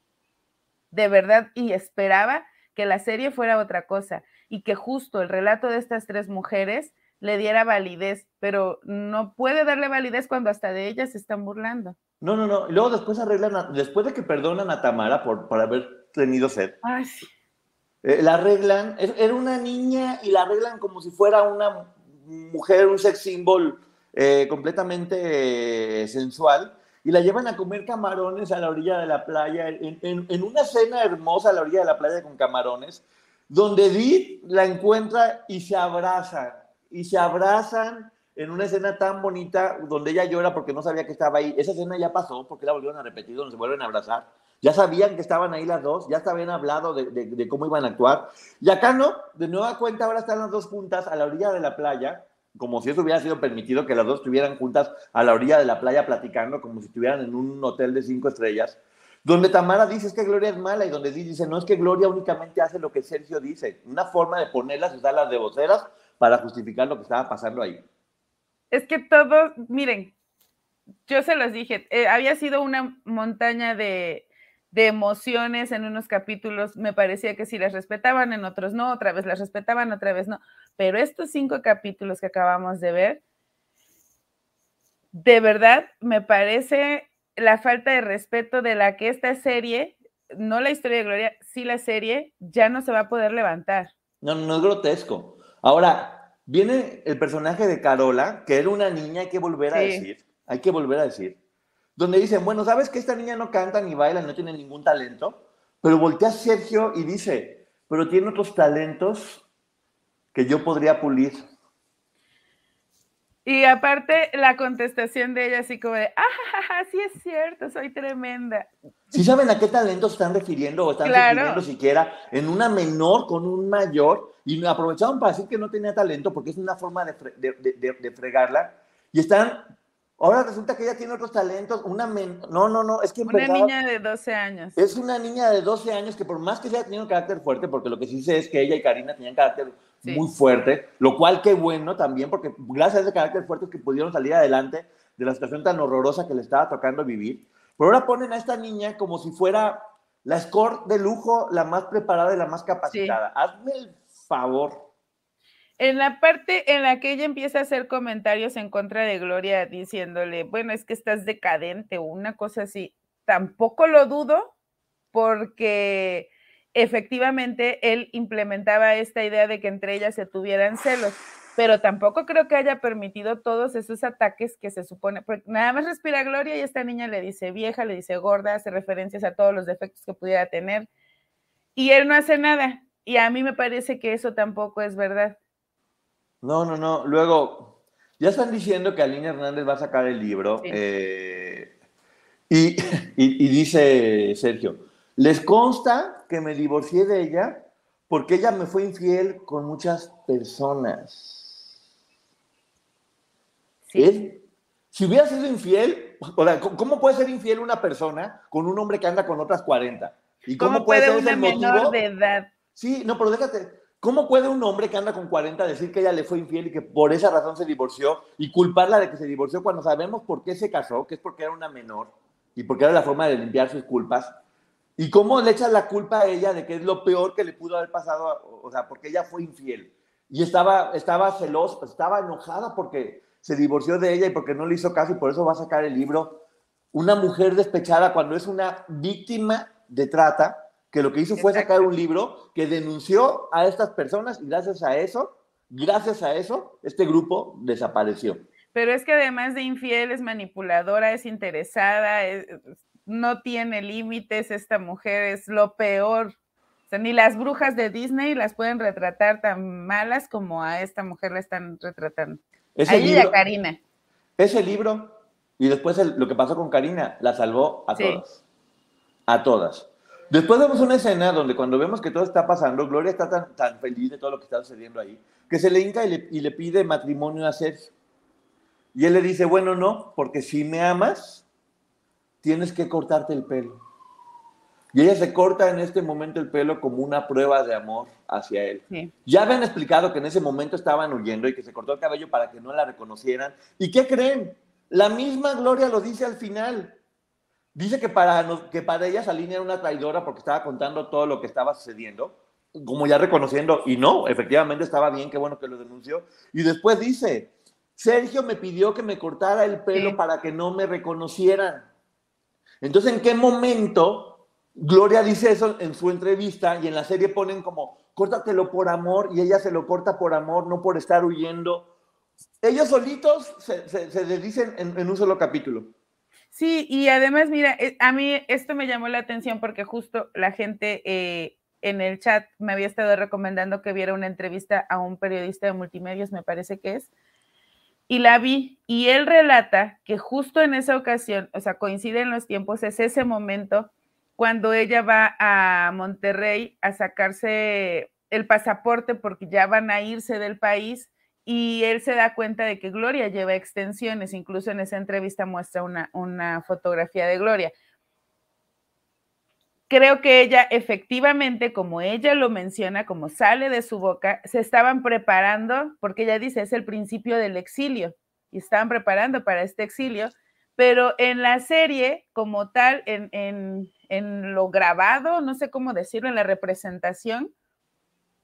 de verdad, y esperaba que la serie fuera otra cosa y que justo el relato de estas tres mujeres le diera validez, pero no puede darle validez cuando hasta de ellas se están burlando. No, no, no. Y luego después arreglan, después de que perdonan a Tamara por, por haber tenido sed. Ay, sí. Eh, la arreglan, era una niña y la arreglan como si fuera una mujer, un sex symbol eh, completamente eh, sensual, y la llevan a comer camarones a la orilla de la playa, en, una cena hermosa a la orilla de la playa con camarones, donde Edith la encuentra y se abrazan, y se abrazan en una escena tan bonita donde ella llora porque no sabía que estaba ahí. Esa escena ya pasó porque la volvieron a repetir, donde se vuelven a abrazar. Ya sabían que estaban ahí las dos, ya habían hablado de, cómo iban a actuar. Y acá no, de nueva cuenta ahora están las dos juntas a la orilla de la playa, como si eso hubiera sido permitido que las dos estuvieran juntas a la orilla de la playa platicando, como si estuvieran en un hotel de cinco estrellas. Donde Tamara dice es que Gloria es mala y donde dice no es que Gloria únicamente hace lo que Sergio dice. Una forma de ponerlas, usar de voceras para justificar lo que estaba pasando ahí. Es que todo, miren, yo se los dije, eh, había sido una montaña de, de emociones en unos capítulos, me parecía que si las respetaban, en otros no, otra vez las respetaban, otra vez no. Pero estos cinco capítulos que acabamos de ver, de verdad me parece la falta de respeto de la que esta serie, no la historia de Gloria, sí la serie, ya no se va a poder levantar. No, no es grotesco. Ahora, viene el personaje de Carola, que era una niña, hay que volver a decir, hay que volver a decir, donde dicen, bueno, ¿sabes que esta niña no canta ni baila, no tiene ningún talento? Pero voltea a Sergio y dice, pero tiene otros talentos que yo podría pulir. Y aparte la contestación de ella así como de, ah, sí es cierto, soy tremenda. ¿Sí saben a qué talentos están refiriendo o están refiriendo siquiera en una menor con un mayor? Y aprovecharon para decir que no tenía talento porque es una forma de, de, de fregarla. Y están Ahora resulta que ella tiene otros talentos. Una no, no, no, es que Una niña de 12 años. Es una niña de 12 años que por más que sea tenido un carácter fuerte, porque lo que sí sé es que ella y Karina tenían carácter muy fuerte, lo cual qué bueno también, porque gracias a ese carácter fuerte es que pudieron salir adelante de la situación tan horrorosa que le estaba tocando vivir. Pero ahora ponen a esta niña como si fuera la score de lujo, la más preparada y la más capacitada. Hazme el favor. En la parte en la que ella empieza a hacer comentarios en contra de Gloria diciéndole, bueno, es que estás decadente o una cosa así, tampoco lo dudo porque efectivamente él implementaba esta idea de que entre ellas se tuvieran celos, pero tampoco creo que haya permitido todos esos ataques que se supone, porque nada más respira Gloria y esta niña le dice vieja, le dice gorda, hace referencias a todos los defectos que pudiera tener y él no hace nada. Y a mí me parece que eso tampoco es verdad. No, no, no. Luego, ya están diciendo que Aline Hernández va a sacar el libro. Eh, y, dice Sergio, les consta que me divorcié de ella porque ella me fue infiel con muchas personas. Sí. Si hubiera sido infiel, o sea, ¿cómo puede ser infiel una persona con un hombre que anda con otras 40? ¿Y cómo, puede, ser una menor de edad? Sí, no, pero déjate, ¿Cómo puede un hombre que anda con 40 decir que ella le fue infiel y que por esa razón se divorció y culparla de que se divorció cuando sabemos por qué se casó, que es porque era una menor y porque era la forma de limpiar sus culpas? ¿Y cómo le echas la culpa a ella de que es lo peor que le pudo haber pasado, o sea, porque ella fue infiel? Y estaba, estaba celosa, estaba enojada porque se divorció de ella y porque no le hizo caso y por eso va a sacar el libro. Una mujer despechada cuando es una víctima de trata que lo que hizo fue sacar un libro que denunció a estas personas y gracias a eso, gracias a eso, este grupo desapareció. Pero es que además de infiel es manipuladora, es interesada, no tiene límites, esta mujer es lo peor. O sea, ni las brujas de Disney las pueden retratar tan malas como a esta mujer la están retratando. Ese Ahí libro, a Karina. Ese libro, y después lo que pasó con Karina, la salvó a todas. A todas. Después vemos una escena donde cuando vemos que todo está pasando, Gloria está tan, tan feliz de todo lo que está sucediendo ahí, que se le hinca y le, pide matrimonio a Sergio. Y él le dice, bueno, no, porque si me amas, tienes que cortarte el pelo. Y ella se corta en este momento el pelo como una prueba de amor hacia él. Ya habían explicado que en ese momento estaban huyendo y que se cortó el cabello para que no la reconocieran. ¿Y qué creen? La misma Gloria lo dice al final. Dice que para, que para ella Salina era una traidora porque estaba contando todo lo que estaba sucediendo, como ya reconociendo, y no, efectivamente estaba bien, qué bueno que lo denunció. Y después dice, Sergio me pidió que me cortara el pelo para que no me reconocieran. Entonces, ¿en qué momento Gloria dice eso en su entrevista y en la serie ponen como, córtatelo por amor y ella se lo corta por amor, no por estar huyendo? Ellos solitos se, se, dicen en, un solo capítulo. Sí, y además, mira, eh, a mí esto me llamó la atención porque justo la gente eh, en el chat me había estado recomendando que viera una entrevista a un periodista de multimedios, me parece que es, y la vi, y él relata que justo en esa ocasión, o sea, coinciden los tiempos, es ese momento cuando ella va a Monterrey a sacarse el pasaporte porque ya van a irse del país y él se da cuenta de que Gloria lleva extensiones, incluso en esa entrevista muestra una, una fotografía de Gloria. Creo que ella efectivamente, como ella lo menciona, como sale de su boca, se estaban preparando, porque ella dice, es el principio del exilio, y estaban preparando para este exilio, pero en la serie, como tal, en, en, lo grabado, no sé cómo decirlo, en la representación,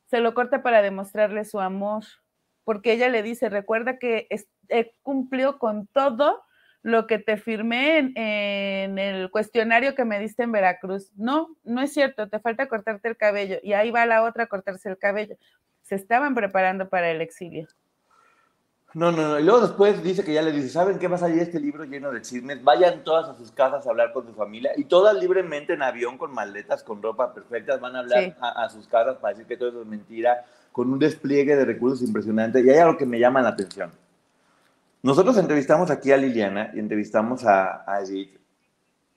se lo corta para demostrarle su amor, porque ella le dice, recuerda que cumplió con todo lo que te firmé en, el cuestionario que me diste en Veracruz. No, no es cierto, te falta cortarte el cabello. Y ahí va la otra a cortarse el cabello. Se estaban preparando para el exilio. No, no, no. Y luego después dice que ya le dice, ¿saben qué va a salir este libro lleno de chismes? Vayan todas a sus casas a hablar con su familia y todas libremente en avión con maletas, con ropa perfecta, van a hablar a, a, sus casas para decir que todo eso es mentira, con un despliegue de recursos impresionante. Y hay algo que me llama la atención. Nosotros entrevistamos aquí a Liliana y entrevistamos a, a Edith.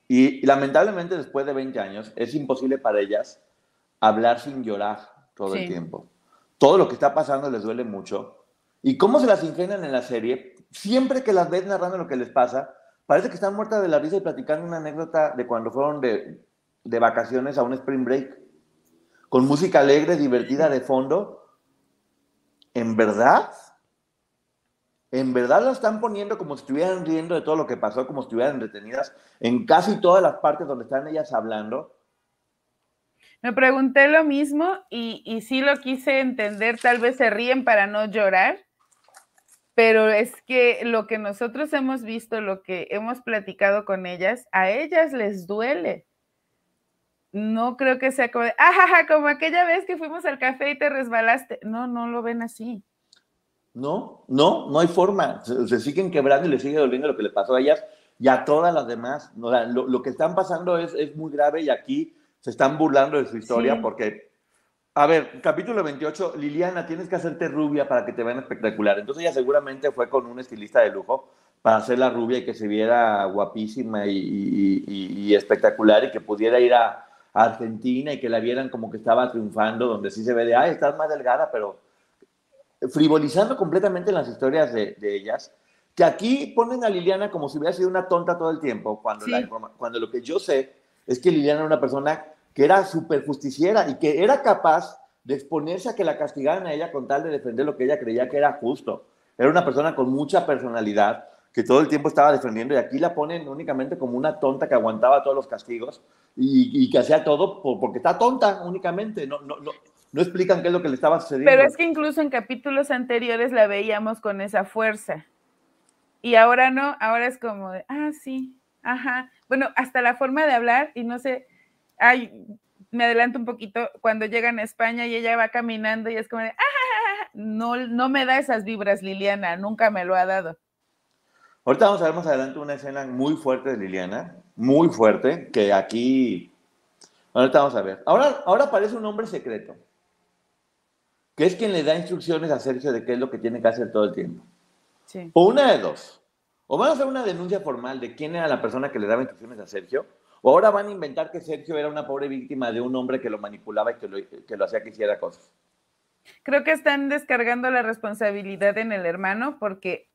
Y, lamentablemente después de 20 años es imposible para ellas hablar sin llorar todo el tiempo. Todo lo que está pasando les duele mucho. Y cómo se las ingenian en la serie, siempre que las ves narrando lo que les pasa, parece que están muertas de la risa y platicando una anécdota de cuando fueron de, de vacaciones a un spring break, con música alegre, divertida de fondo. ¿En verdad? en verdad la están poniendo como si estuvieran riendo de todo lo que pasó, como si estuvieran detenidas en casi todas las partes donde están ellas hablando. Me pregunté lo mismo y, y sí lo quise entender, tal vez se ríen para no llorar, pero es que lo que nosotros hemos visto, lo que hemos platicado con ellas, a ellas les duele. No creo que sea como, ah, como aquella vez que fuimos al café y te resbalaste. No, no lo ven así. No, no, no hay forma. Se, siguen quebrando y le sigue doliendo lo que le pasó a ellas y a todas las demás. lo, que están pasando es, es, muy grave y aquí se están burlando de su historia porque, a ver, capítulo 28, Liliana, tienes que hacerte rubia para que te vean espectacular. Entonces ella seguramente fue con un estilista de lujo para hacerla rubia y que se viera guapísima y, espectacular y que pudiera ir a, a, Argentina y que la vieran como que estaba triunfando, donde sí se ve de, ay, estás más delgada, pero frivolizando completamente las historias de, ellas, que aquí ponen a Liliana como si hubiera sido una tonta todo el tiempo, cuando, cuando lo que yo sé es que Liliana era una persona que era súper justiciera y que era capaz de exponerse a que la castigaran a ella con tal de defender lo que ella creía que era justo. Era una persona con mucha personalidad que todo el tiempo estaba defendiendo y aquí la ponen únicamente como una tonta que aguantaba todos los castigos y, que hacía todo porque está tonta únicamente. No, no, no, no explican qué es lo que le estaba sucediendo. Pero es que incluso en capítulos anteriores la veíamos con esa fuerza. Y ahora no, ahora es como de, ah, sí, ajá. Bueno, hasta la forma de hablar, y no sé, ay, me adelanto un poquito, cuando llegan a España y ella va caminando y es como de, ah, no, no me da esas vibras, Liliana, nunca me lo ha dado. Ahorita vamos a ver más adelante una escena muy fuerte de Liliana, muy fuerte, que aquí, ahorita vamos a ver. Ahora, ahora aparece un hombre secreto que es quien le da instrucciones a Sergio de qué es lo que tiene que hacer todo el tiempo. O una de dos. O van a hacer una denuncia formal de quién era la persona que le daba instrucciones a Sergio, o ahora van a inventar que Sergio era una pobre víctima de un hombre que lo manipulaba y que lo, que lo hacía que hiciera cosas. Creo que están descargando la responsabilidad en el hermano porque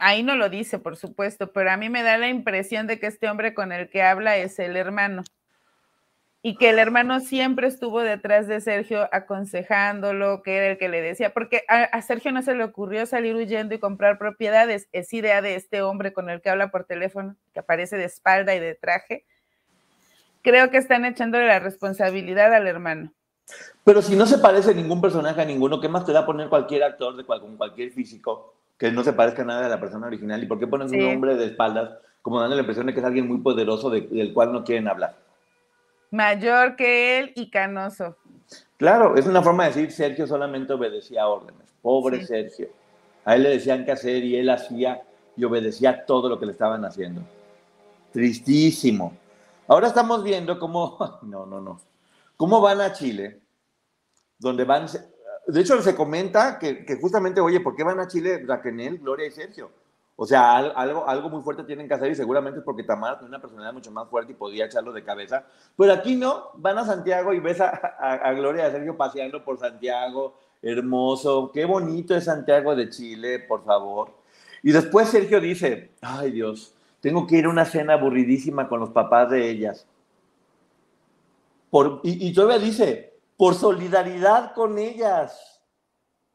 ahí no lo dice, por supuesto, pero a mí me da la impresión de que este hombre con el que habla es el hermano. y que el hermano siempre estuvo detrás de Sergio aconsejándolo, que era el que le decía, porque a, Sergio no se le ocurrió salir huyendo y comprar propiedades, es idea de este hombre con el que habla por teléfono, que aparece de espalda y de traje. Creo que están echándole la responsabilidad al hermano. Pero si no se parece ningún personaje a ninguno, ¿qué más te da poner cualquier actor de con cualquier físico que no se parezca nada a la persona original? ¿Y por qué pones un hombre de espaldas como dando la impresión de que es alguien muy poderoso del cual no quieren hablar? Mayor que él y canoso. Claro, es una forma de decir Sergio solamente obedecía órdenes. Pobre Sergio. A él le decían qué hacer y él hacía y obedecía todo lo que le estaban haciendo. Tristísimo. Ahora estamos viendo cómo, no, no, no, cómo van a Chile, donde van, de hecho se comenta que, justamente, oye, ¿por qué van a Chile Raquel, Gloria y Sergio? O sea, algo, algo muy fuerte tienen que hacer y seguramente es porque Tamara tiene una personalidad mucho más fuerte y podía echarlo de cabeza. Pero aquí no, van a Santiago y ves a, a, Gloria y a Sergio paseando por Santiago, hermoso, qué bonito es Santiago de Chile, por favor. Y después Sergio dice, ay Dios, tengo que ir a una cena aburridísima con los papás de ellas. Por, y, y todavía dice, por solidaridad con ellas.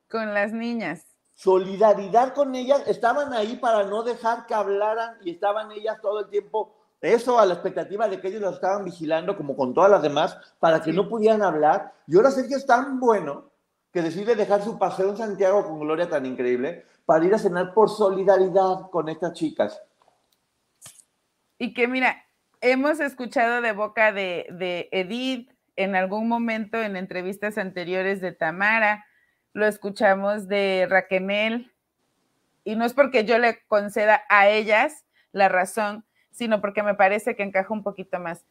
Con las niñas solidaridad con ellas, estaban ahí para no dejar que hablaran y estaban ellas todo el tiempo, eso a la expectativa de que ellos los estaban vigilando como con todas las demás, para que no pudieran hablar. Y ahora Sergio es tan bueno que decide dejar su paseo en Santiago con Gloria tan increíble para ir a cenar por solidaridad con estas chicas. Y que mira, hemos escuchado de boca de, de Edith en algún momento en entrevistas anteriores de Tamara, lo escuchamos de Raquel, y no es porque yo le conceda a ellas la razón, sino porque me parece que encaja un poquito más.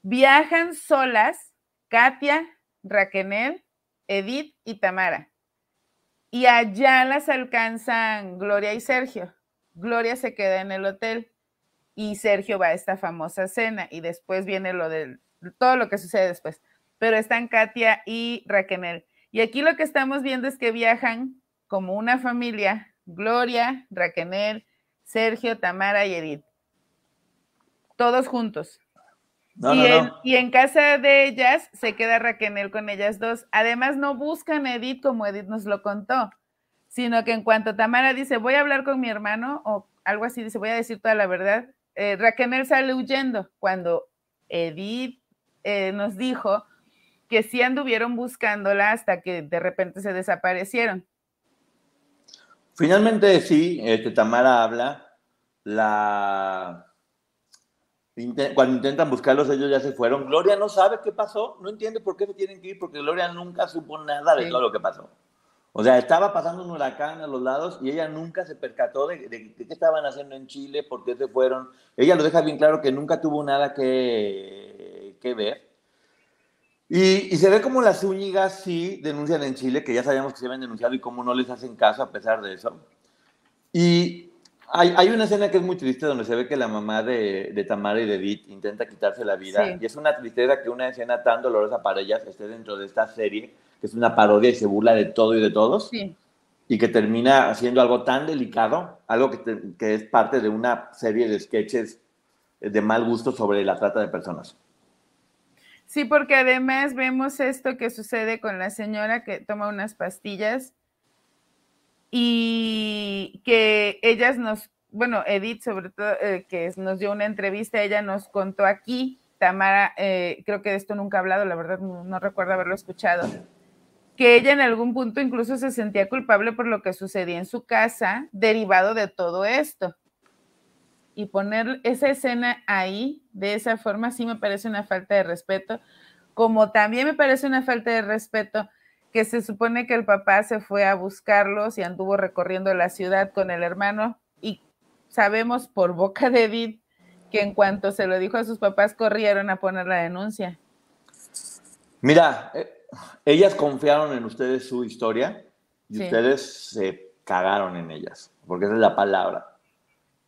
Viajan solas Katia, Raquel, Edith y Tamara. Y allá las alcanzan Gloria y Sergio. Gloria se queda en el hotel y Sergio va a esta famosa cena y después viene lo de todo lo que sucede después. Pero están Katia y Raquel. Y aquí lo que estamos viendo es que viajan como una familia, Gloria, Raquel, Sergio, Tamara y Edith. Todos juntos. y, en, casa de ellas se queda Raquel con ellas dos. Además, no buscan a Edith como Edith nos lo contó, sino que en cuanto Tamara dice, voy a hablar con mi hermano, o algo así, dice, voy a decir toda la verdad, eh, Raquel sale huyendo. Cuando Edith eh, nos dijo que sí anduvieron buscándola hasta que de repente se desaparecieron. Finalmente sí, este, Tamara habla, la... cuando intentan buscarlos ellos ya se fueron. Gloria no sabe qué pasó, no entiende por qué se tienen que ir, porque Gloria nunca supo nada de todo lo que pasó. O sea, estaba pasando un huracán a los lados y ella nunca se percató de, de, qué estaban haciendo en Chile, por qué se fueron. Ella lo deja bien claro que nunca tuvo nada que, que ver. Y, se ve como las Zúñigas sí denuncian en Chile, que ya sabíamos que se habían denunciado y cómo no les hacen caso a pesar de eso. Y hay, hay, una escena que es muy triste donde se ve que la mamá de, de Tamara y de Edith intenta quitarse la vida. Y es una tristeza que una escena tan dolorosa para ellas esté dentro de esta serie, que es una parodia y se burla de todo y de todos. Y que termina haciendo algo tan delicado, algo que, que es parte de una serie de sketches de mal gusto sobre la trata de personas. Sí, porque además vemos esto que sucede con la señora que toma unas pastillas y que ellas nos, bueno, Edith sobre todo, eh, que nos dio una entrevista, ella nos contó aquí, Tamara, eh, creo que de esto nunca ha hablado, la verdad no recuerdo haberlo escuchado, que ella en algún punto incluso se sentía culpable por lo que sucedía en su casa, derivado de todo esto y poner esa escena ahí de esa forma sí me parece una falta de respeto, como también me parece una falta de respeto que se supone que el papá se fue a buscarlos y anduvo recorriendo la ciudad con el hermano y sabemos por boca de Edith que en cuanto se lo dijo a sus papás corrieron a poner la denuncia. Mira, eh, ellas confiaron en ustedes su historia y ustedes se cagaron en ellas, porque esa es la palabra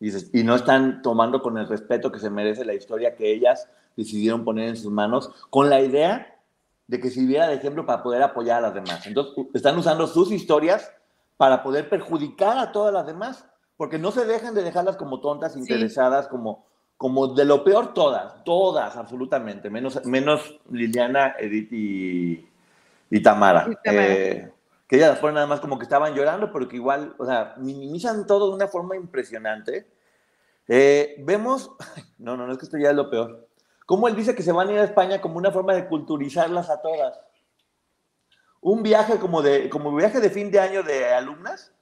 y, no están tomando con el respeto que se merece la historia que ellas decidieron poner en sus manos, con la idea de que sirviera de ejemplo para poder apoyar a las demás. Entonces, están usando sus historias para poder perjudicar a todas las demás, porque no se dejan de dejarlas como tontas, interesadas, como, como de lo peor todas, todas absolutamente, menos, menos Liliana, Edith y, Tamara. Eh, que ellas fueron nada más como que estaban llorando, pero que igual, o sea, minimizan todo de una forma impresionante. Eh, vemos, no, no, no es que esto ya es lo peor. Como él dice que se van a ir a España como una forma de culturizarlas a todas. Un viaje como de, como viaje de fin de año de alumnas,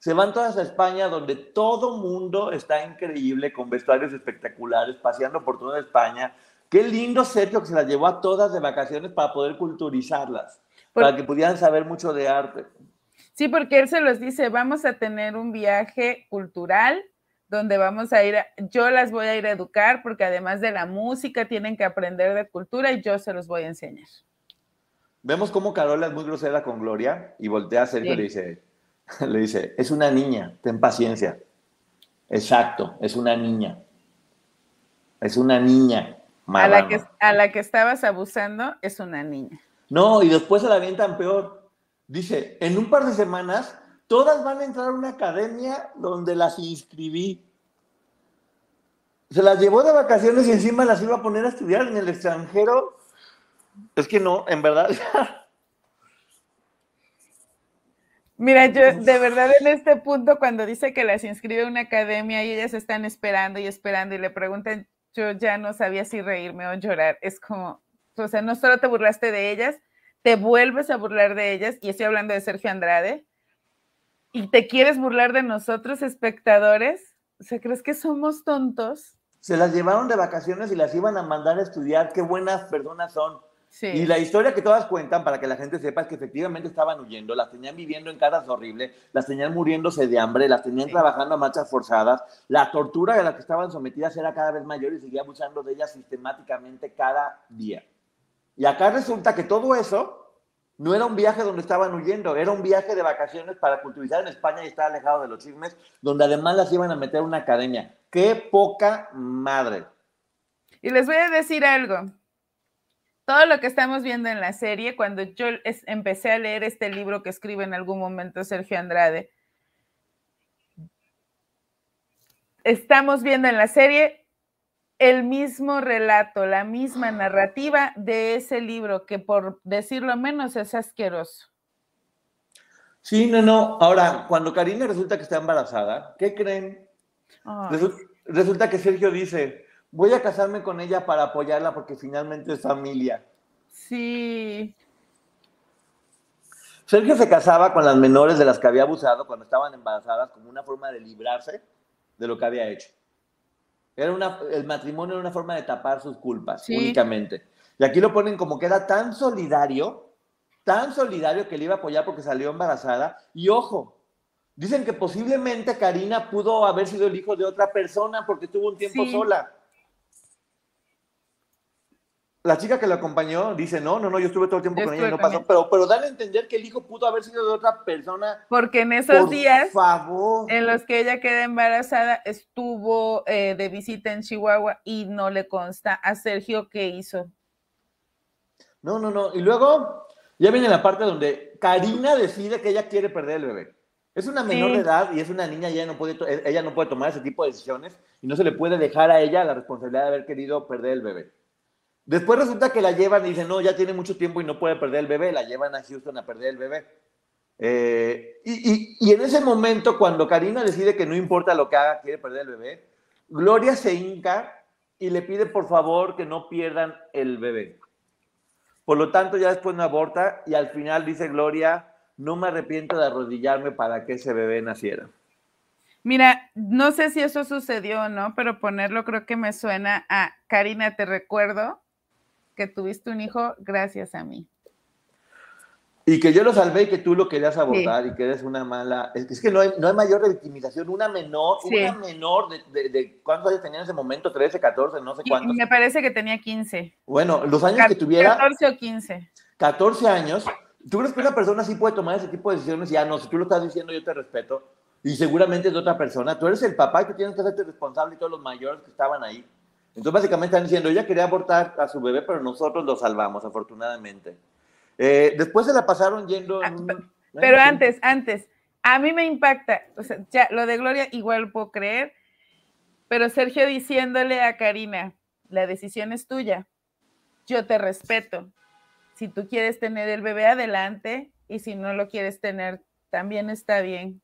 se van todas a España, donde todo mundo está increíble, con vestuarios espectaculares, paseando por toda España. Qué lindo Sergio que se las llevó a todas de vacaciones para poder culturizarlas, para que pudieran saber mucho de arte. Sí, porque él se los dice, vamos a tener un viaje cultural donde vamos a ir, yo las voy a ir a educar porque además de la música tienen que aprender de cultura y yo se los voy a enseñar. Vemos cómo Carola es muy grosera con Gloria y voltea a Sergio y le dice, le dice, es una niña, ten paciencia. Exacto, es una niña. Es una niña. A la, que, a la que estabas abusando es una niña. No, y después se la avientan peor. Dice, en un par de semanas todas van a entrar a una academia donde las inscribí. Se las llevó de vacaciones y encima las iba a poner a estudiar en el extranjero. Es que no, en verdad. Mira, yo de verdad en este punto, cuando dice que las inscribe a una academia y ellas están esperando y esperando y le preguntan, yo ya no sabía si reírme o llorar. Es como, o sea, no solo te burlaste de ellas, te vuelves a burlar de ellas, y estoy hablando de Sergio Andrade, y te quieres burlar de nosotros, espectadores. O sea, ¿crees que somos tontos? Se las llevaron de vacaciones y las iban a mandar a estudiar. Qué buenas personas son. Y la historia que todas cuentan, para que la gente sepa, es que efectivamente estaban huyendo, las tenían viviendo en casas horribles, las tenían muriéndose de hambre, las tenían trabajando a marchas forzadas, la tortura a la que estaban sometidas era cada vez mayor y seguía abusando de ellas sistemáticamente cada día. Y acá resulta que todo eso no era un viaje donde estaban huyendo, era un viaje de vacaciones para culturizar en España y estar alejado de los chismes, donde además las iban a meter a una academia. ¡Qué poca madre! Y les voy a decir algo todo lo que estamos viendo en la serie, cuando yo empecé a leer este libro que escribe en algún momento Sergio Andrade, estamos viendo en la serie el mismo relato, la misma narrativa de ese libro, que por decirlo menos es asqueroso. Sí, no, no. Ahora, cuando Karina resulta que está embarazada, ¿qué creen? resulta que Sergio dice, voy a casarme con ella para apoyarla porque finalmente es familia. Sí. Sergio se casaba con las menores de las que había abusado cuando estaban embarazadas como una forma de librarse de lo que había hecho. Era una, el matrimonio era una forma de tapar sus culpas, únicamente. Y aquí lo ponen como que era tan solidario, tan solidario que le iba a apoyar porque salió embarazada. Y ojo, dicen que posiblemente Karina pudo haber sido el hijo de otra persona porque tuvo un tiempo sola la chica que la acompañó dice, no, no, no, yo estuve todo el tiempo con ella y no pasó, pero, pero dan a entender que el hijo pudo haber sido de otra persona. Porque en esos días en los que ella queda embarazada, estuvo eh, de visita en Chihuahua y no le consta a Sergio qué hizo. No, no, no. Y luego ya viene la parte donde Karina decide que ella quiere perder el bebé. Es una menor de edad y es una niña, ella no, puede, ella no puede tomar ese tipo de decisiones y no se le puede dejar a ella la responsabilidad de haber querido perder el bebé. Después resulta que la llevan y dicen, no, ya tiene mucho tiempo y no puede perder el bebé, la llevan a Houston a perder el bebé. Eh, y, en ese momento, cuando Karina decide que no importa lo que haga, quiere perder el bebé, Gloria se hinca y le pide por favor que no pierdan el bebé. Por lo tanto, ya después no aborta y al final dice Gloria, no me arrepiento de arrodillarme para que ese bebé naciera. Mira, no sé si eso sucedió o no, pero ponerlo creo que me suena a Karina, te recuerdo que tuviste un hijo gracias a mí. Y que yo lo salvé y que tú lo querías abortar y que eres una mala. Es, que no hay, no hay mayor revictimización. Una menor, una menor de, de, ¿Cuántos años tenía en ese momento? 13, 14, no sé cuántos. Me parece que tenía 15. Bueno, los años que tuviera. 14 o 15. 14 años. ¿Tú crees que una persona sí puede tomar ese tipo de decisiones? Ya no, si tú lo estás diciendo, yo te respeto. Y seguramente es de otra persona. Tú eres el papá y tú tienes que hacerte responsable y todos los mayores que estaban ahí. Entonces, básicamente están diciendo, ella quería abortar a su bebé, pero nosotros lo salvamos, afortunadamente. Eh, después se la pasaron yendo... Ah, pero antes, antes, a mí me impacta, o sea, ya lo de Gloria igual puedo creer, Pero Sergio diciéndole a Karina, la decisión es tuya, yo te respeto. Si tú quieres tener el bebé adelante y si no lo quieres tener, también está bien.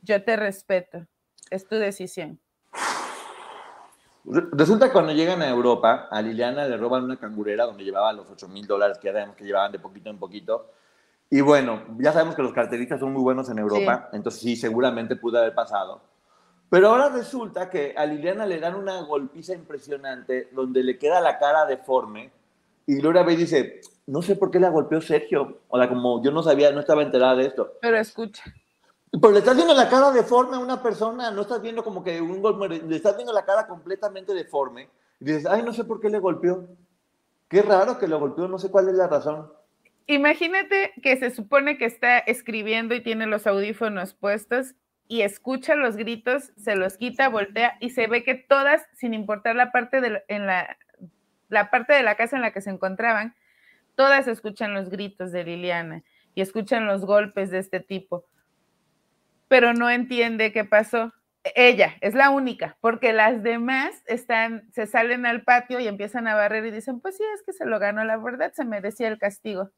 Yo te respeto. Es tu decisión. Resulta que cuando llegan a Europa, a Liliana le roban una cangurera donde llevaba los 8 mil dólares que ya sabemos que llevaban de poquito en poquito. Y bueno, ya sabemos que los carteristas son muy buenos en Europa, entonces sí, seguramente pudo haber pasado. Pero ahora resulta que a Liliana le dan una golpiza impresionante donde le queda la cara deforme y Gloria B dice, no sé por qué la golpeó Sergio. O sea, como yo no sabía, no estaba enterada de esto. Pero escucha. Pero le estás viendo la cara deforme a una persona, no estás viendo como que un golpe, le estás viendo la cara completamente deforme. Y dices, ay, no sé por qué le golpeó. Qué raro que lo golpeó, no sé cuál es la razón. Imagínate que se supone que está escribiendo y tiene los audífonos puestos y escucha los gritos, se los quita, voltea y se ve que todas, sin importar la parte de la parte de la casa en la que se encontraban, todas escuchan los gritos de Liliana y escuchan los golpes de este tipo pero no entiende qué pasó. Ella es la única, porque las demás están, se salen al patio y empiezan a barrer y dicen, pues sí, es que se lo ganó, la verdad, se merecía el castigo.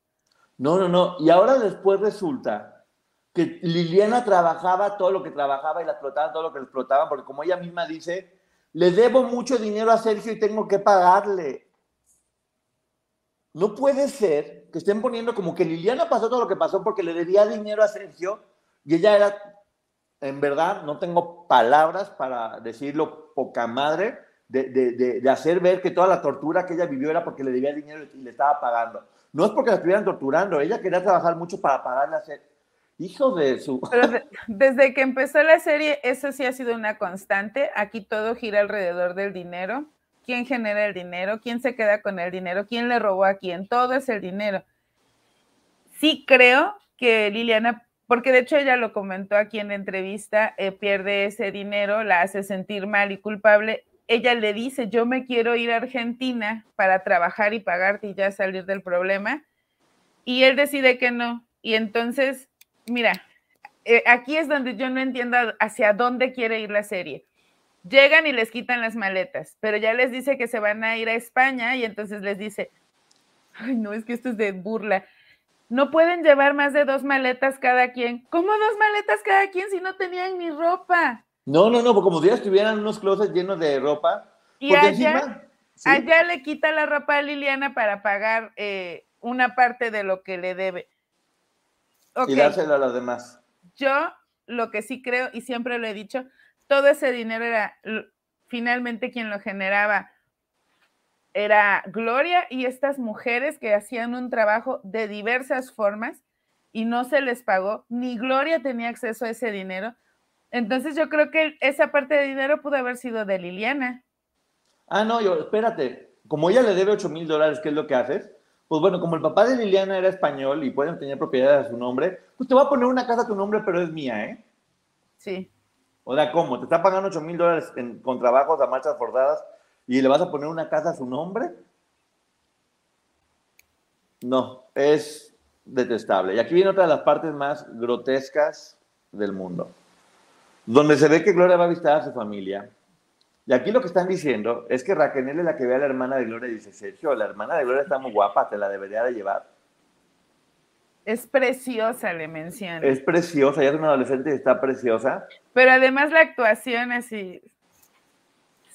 No, no, no. Y ahora después resulta que Liliana trabajaba todo lo que trabajaba y la explotaban todo lo que le explotaban, porque como ella misma dice, le debo mucho dinero a Sergio y tengo que pagarle. No puede ser que estén poniendo como que Liliana pasó todo lo que pasó porque le debía dinero a Sergio y ella era en verdad no tengo palabras para decirlo poca madre de, de, de, hacer ver que toda la tortura que ella vivió era porque le debía dinero y le estaba pagando. No es porque la estuvieran torturando, ella quería trabajar mucho para pagarle a hacer. Hijo de su. desde que empezó la serie, eso sí ha sido una constante. Aquí todo gira alrededor del dinero. ¿Quién genera el dinero? ¿Quién se queda con el dinero? ¿Quién le robó a quién? Todo es el dinero. Sí creo que Liliana porque de hecho ella lo comentó aquí en la entrevista, eh, pierde ese dinero, la hace sentir mal y culpable. Ella le dice, yo me quiero ir a Argentina para trabajar y pagarte y ya salir del problema. Y él decide que no. Y entonces, mira, eh, aquí es donde yo no entiendo hacia dónde quiere ir la serie. Llegan y les quitan las maletas, pero ya les dice que se van a ir a España y entonces les dice, ay, no, es que esto es de burla no pueden llevar más de dos maletas cada quien. ¿Cómo dos maletas cada quien si no tenían ni ropa? No, no, no, porque como si estuvieran unos closets llenos de ropa. Y allá, allá le quita la ropa a Liliana para pagar eh, una parte de lo que le debe. Y dárselo a los demás. Yo lo que sí creo, y siempre lo he dicho, todo ese dinero era finalmente quien lo generaba era Gloria y estas mujeres que hacían un trabajo de diversas formas y no se les pagó, ni Gloria tenía acceso a ese dinero. Entonces yo creo que esa parte de dinero pudo haber sido de Liliana. Ah, no, yo, espérate, como ella le debe 8 mil dólares, ¿qué es lo que haces? Pues bueno, como el papá de Liliana era español y pueden tener propiedades a su nombre, pues te va a poner una casa a tu nombre, pero es mía, ¿eh? Sí. O sea, ¿cómo? ¿Te está pagando 8 mil dólares con trabajos a marchas forzadas y le vas a poner una casa a su nombre. No, es detestable. Y aquí viene otra de las partes más grotescas del mundo, donde se ve que Gloria va a visitar a su familia. Y aquí lo que están diciendo es que Raquel es la que ve a la hermana de Gloria y dice, Sergio, la hermana de Gloria está muy guapa, te la debería de llevar. Es preciosa, le menciona. Es preciosa, ella es una adolescente y está preciosa. Pero además la actuación así,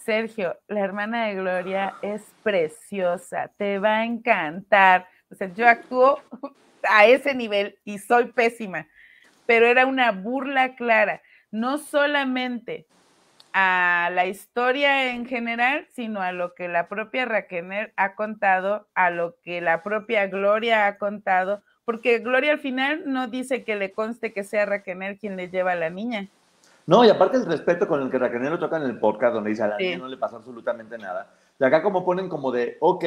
Sergio, la hermana de Gloria es preciosa, te va a encantar. O sea, yo actúo a ese nivel y soy pésima, pero era una burla clara, no solamente a la historia en general, sino a lo que la propia Raquel ha contado, a lo que la propia Gloria ha contado, porque Gloria al final no dice que le conste que sea Raquel quien le lleva a la niña. No, y aparte el respeto con el que Raquel lo toca en el podcast, donde dice a la niña no le pasó absolutamente nada. Y acá como ponen como de, ok,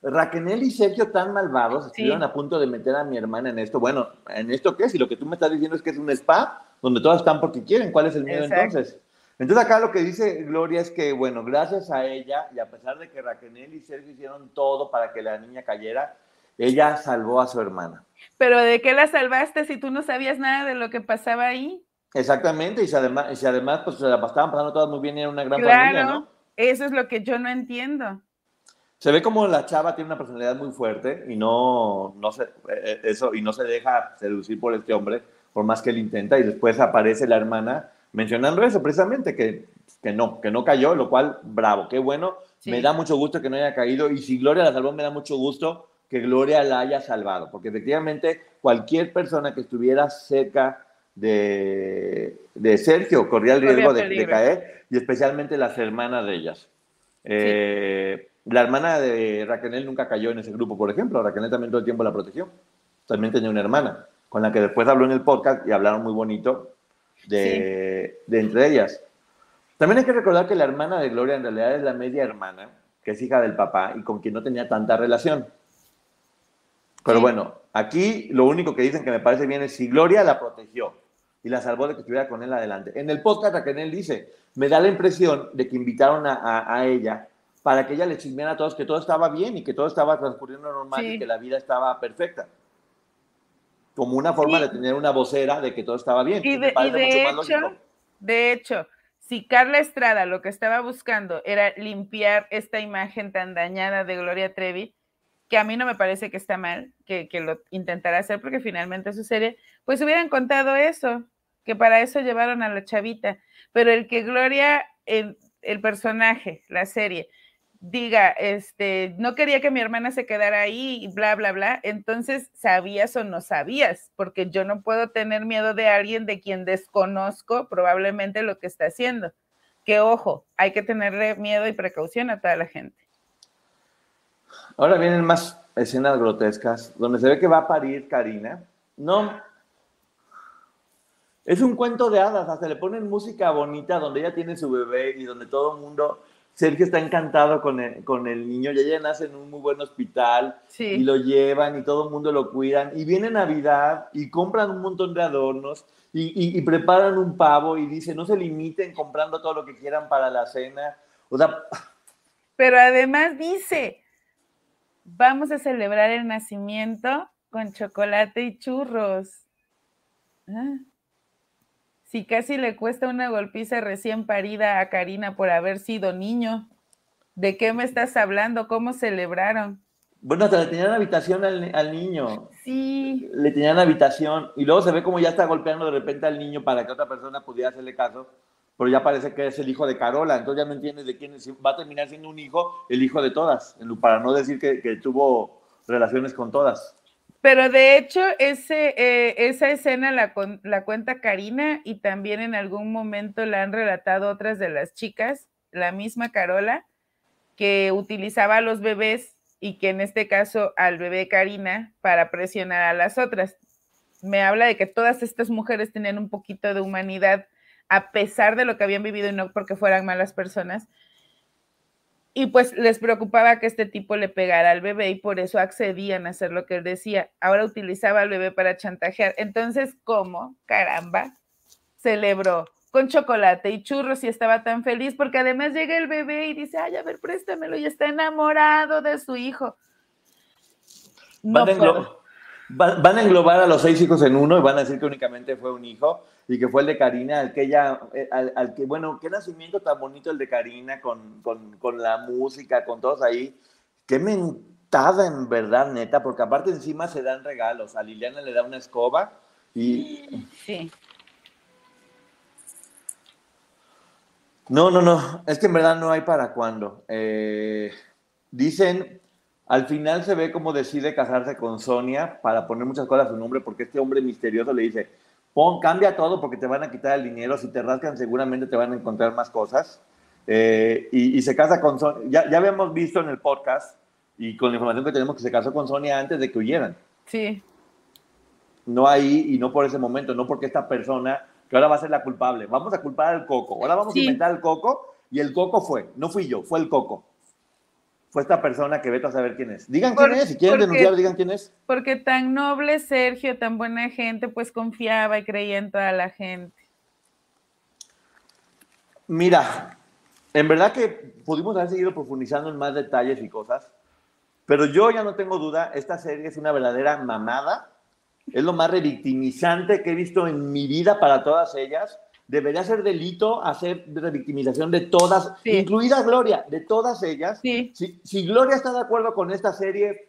Raquel y Sergio tan malvados estuvieron a punto de meter a mi hermana en esto. Bueno, ¿en esto qué? Si lo que tú me estás diciendo es que es un spa donde todas están porque quieren, ¿cuál es el miedo entonces? Entonces acá lo que dice Gloria es que, bueno, gracias a ella y a pesar de que Raquel y Sergio hicieron todo para que la niña cayera, ella salvó a su hermana. Pero ¿de qué la salvaste si tú no sabías nada de lo que pasaba ahí? Exactamente, y si además, si además pues se la estaban pasando todas muy bien y era una gran familia, ¿no? Eso es lo que yo no entiendo. Se ve como la chava tiene una personalidad muy fuerte y no, no se, eh, eso, y no se deja seducir por este hombre, por más que él intenta, y después aparece la hermana mencionando eso precisamente, que, que no, que no cayó, lo cual, bravo, qué bueno, me da mucho gusto que no haya caído, y si Gloria la salvó, me da mucho gusto que Gloria la haya salvado, porque efectivamente cualquier persona que estuviera cerca de, de Sergio corría el riesgo de, caer, y especialmente las hermanas de ellas. Eh, la hermana de Raquel nunca cayó en ese grupo, por ejemplo. Raquel también todo el tiempo la protegió. También tenía una hermana, con la que después habló en el podcast y hablaron muy bonito de, de entre ellas. También hay que recordar que la hermana de Gloria en realidad es la media hermana, que es hija del papá y con quien no tenía tanta relación. Pero bueno, aquí lo único que dicen que me parece bien es si Gloria la protegió y la salvó de que estuviera con él adelante. En el podcast Raquel dice, me da la impresión de que invitaron a, a, ella para que ella le chismeara a todos que todo estaba bien y que todo estaba transcurriendo normal y que la vida estaba perfecta. Como una forma de tener una vocera de que todo estaba bien. Y de, hecho, de hecho, si Carla Estrada lo que estaba buscando era limpiar esta imagen tan dañada de Gloria Trevi, que a mí no me parece que está mal que, que lo intentara hacer porque finalmente su serie, pues hubieran contado eso, que para eso llevaron a la chavita. Pero el que Gloria, el, el personaje, la serie, diga, este, no quería que mi hermana se quedara ahí y bla, bla, bla, entonces sabías o no sabías, porque yo no puedo tener miedo de alguien de quien desconozco probablemente lo que está haciendo. Que ojo, hay que tenerle miedo y precaución a toda la gente. Ahora vienen más escenas grotescas, donde se ve que va a parir Karina. No. Es un cuento de hadas, hasta le ponen música bonita donde ella tiene su bebé y donde todo el mundo, Sergio está encantado con el, con el niño, y ella nace en un muy buen hospital y lo llevan y todo el mundo lo cuidan. Y viene Navidad y compran un montón de adornos y, y preparan un pavo y dice, no se limiten comprando todo lo que quieran para la cena. O sea... Pero además dice, vamos a celebrar el nacimiento con chocolate y churros. Ah. Si casi le cuesta una golpiza recién parida a Karina por haber sido niño, ¿de qué me estás hablando? ¿Cómo celebraron? Bueno, hasta le tenían habitación al, al, niño. Sí. Le tenían habitación. Y luego se ve como ya está golpeando de repente al niño para que otra persona pudiera hacerle caso pero ya parece que es el hijo de Carola, entonces ya no entiendes de quién es, va a terminar siendo un hijo, el hijo de todas, para no decir que, tuvo relaciones con todas. Pero de hecho, eh, esa escena la, la cuenta Karina y también en algún momento la han relatado otras de las chicas, la misma Carola, que utilizaba a los bebés y que en este caso al bebé Karina para presionar a las otras. Me habla de que todas estas mujeres tenían un poquito de humanidad a pesar de lo que habían vivido y no porque fueran malas personas. Y pues les preocupaba que este tipo le pegara al bebé y por eso accedían a hacer lo que él decía. Ahora utilizaba al bebé para chantajear. Entonces, ¿cómo? Caramba, celebró con chocolate y churros y estaba tan feliz porque además llega el bebé y dice, ay, a ver, préstamelo y está enamorado de su hijo. No van a englobar a los seis hijos en uno y van a decir que únicamente fue un hijo y que fue el de Karina, al que ella, eh, al, que, bueno, qué nacimiento tan bonito el de Karina con, con, con, la música, con todos ahí. Qué mentada en verdad, neta, porque aparte encima se dan regalos. A Liliana le da una escoba y... Sí. No, no, no, es que en verdad no hay para cuándo. Eh, dicen, al final se ve como decide casarse con Sonia para poner muchas cosas a su nombre, porque este hombre misterioso le dice, Pon, cambia todo porque te van a quitar el dinero. Si te rascan, seguramente te van a encontrar más cosas. Eh, y, se casa con Sonia. Ya, ya habíamos visto en el podcast y con la información que tenemos que se casó con Sonia antes de que huyeran. Sí. No ahí y no por ese momento, no porque esta persona que ahora va a ser la culpable. Vamos a culpar al coco. Ahora vamos a inventar el coco y el coco fue. No fui yo, fue el coco fue esta persona que vete a saber quién es. Digan quién es, si quieren denunciar, digan quién es. Porque tan noble Sergio, tan buena gente, pues confiaba y creía en toda la gente. Mira, en verdad que pudimos haber seguido profundizando en más detalles y cosas, pero yo ya no tengo duda, esta serie es una verdadera mamada es lo más revictimizante que he visto en mi vida para todas ellas. Debería ser delito hacer revictimización de todas, incluida Gloria, de todas ellas. Si, si Gloria está de acuerdo con esta serie,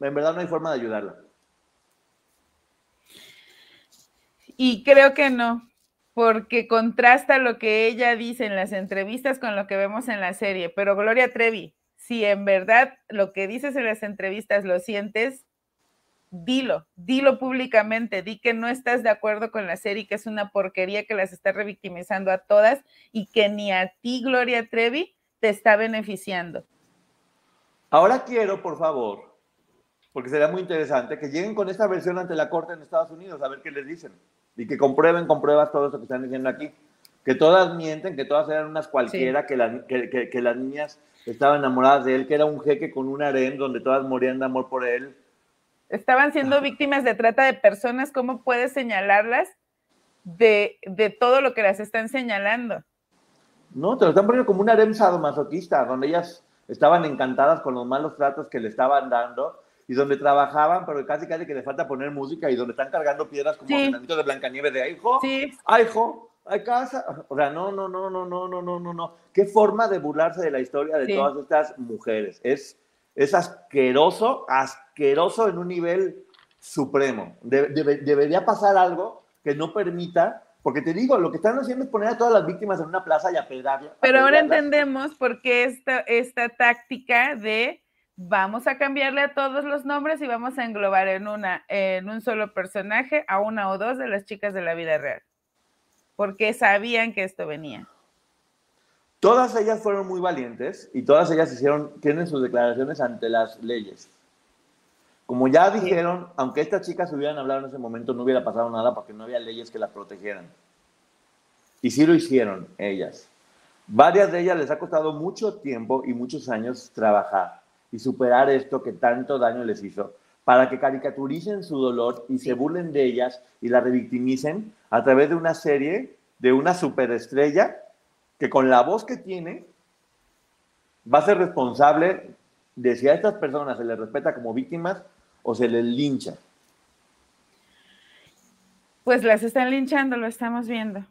en verdad no hay forma de ayudarla. Y creo que no, porque contrasta lo que ella dice en las entrevistas con lo que vemos en la serie. Pero Gloria Trevi, si en verdad lo que dices en las entrevistas lo sientes, dilo, dilo públicamente, di que no estás de acuerdo con la serie, que es una porquería que las está revictimizando a todas y que ni a ti, Gloria Trevi, te está beneficiando. Ahora quiero, por favor, porque sería muy interesante, que lleguen con esta versión ante la Corte en Estados Unidos a ver qué les dicen y que comprueben con pruebas todo eso que están diciendo aquí. Que todas mienten, que todas eran unas cualquiera, que, que, las niñas estaban enamoradas de él, que era un jeque con un harén donde todas morían de amor por él. Estaban siendo víctimas de trata de personas, ¿cómo puedes señalarlas de, de todo lo que las están señalando? No, te lo están poniendo como un harem sadomasoquista, donde ellas estaban encantadas con los malos tratos que le estaban dando y donde trabajaban, pero casi casi que le falta poner música y donde están cargando piedras como sí. de Blancanieves de, hijo, sí. hijo, hay casa. O sea, no, no, no, no, no, no, no, no, no. Qué forma de burlarse de la historia de todas estas mujeres. Es, es asqueroso, asqueroso en un nivel supremo. debería pasar algo que no permita porque te digo, lo que están haciendo es poner a todas las víctimas en una plaza y apedrarlas. Pero ahora entendemos por qué esta, esta táctica de vamos a cambiarle a todos los nombres y vamos a englobar en, una, en un solo personaje a una o dos de las chicas de la vida real, porque sabían que esto venía. Todas ellas fueron muy valientes y todas ellas hicieron, tienen sus declaraciones ante las leyes. Como ya dijeron, aunque estas chicas hubieran hablado en ese momento, no hubiera pasado nada porque no había leyes que las protegieran. Y sí lo hicieron ellas. Varias de ellas les ha costado mucho tiempo y muchos años trabajar y superar esto que tanto daño les hizo, para que caricaturicen su dolor y se burlen de ellas y la revictimicen a través de una serie de una superestrella que con la voz que tiene va a ser responsable de si a estas personas se les respeta como víctimas o se les lincha. Pues las están linchando, lo estamos viendo.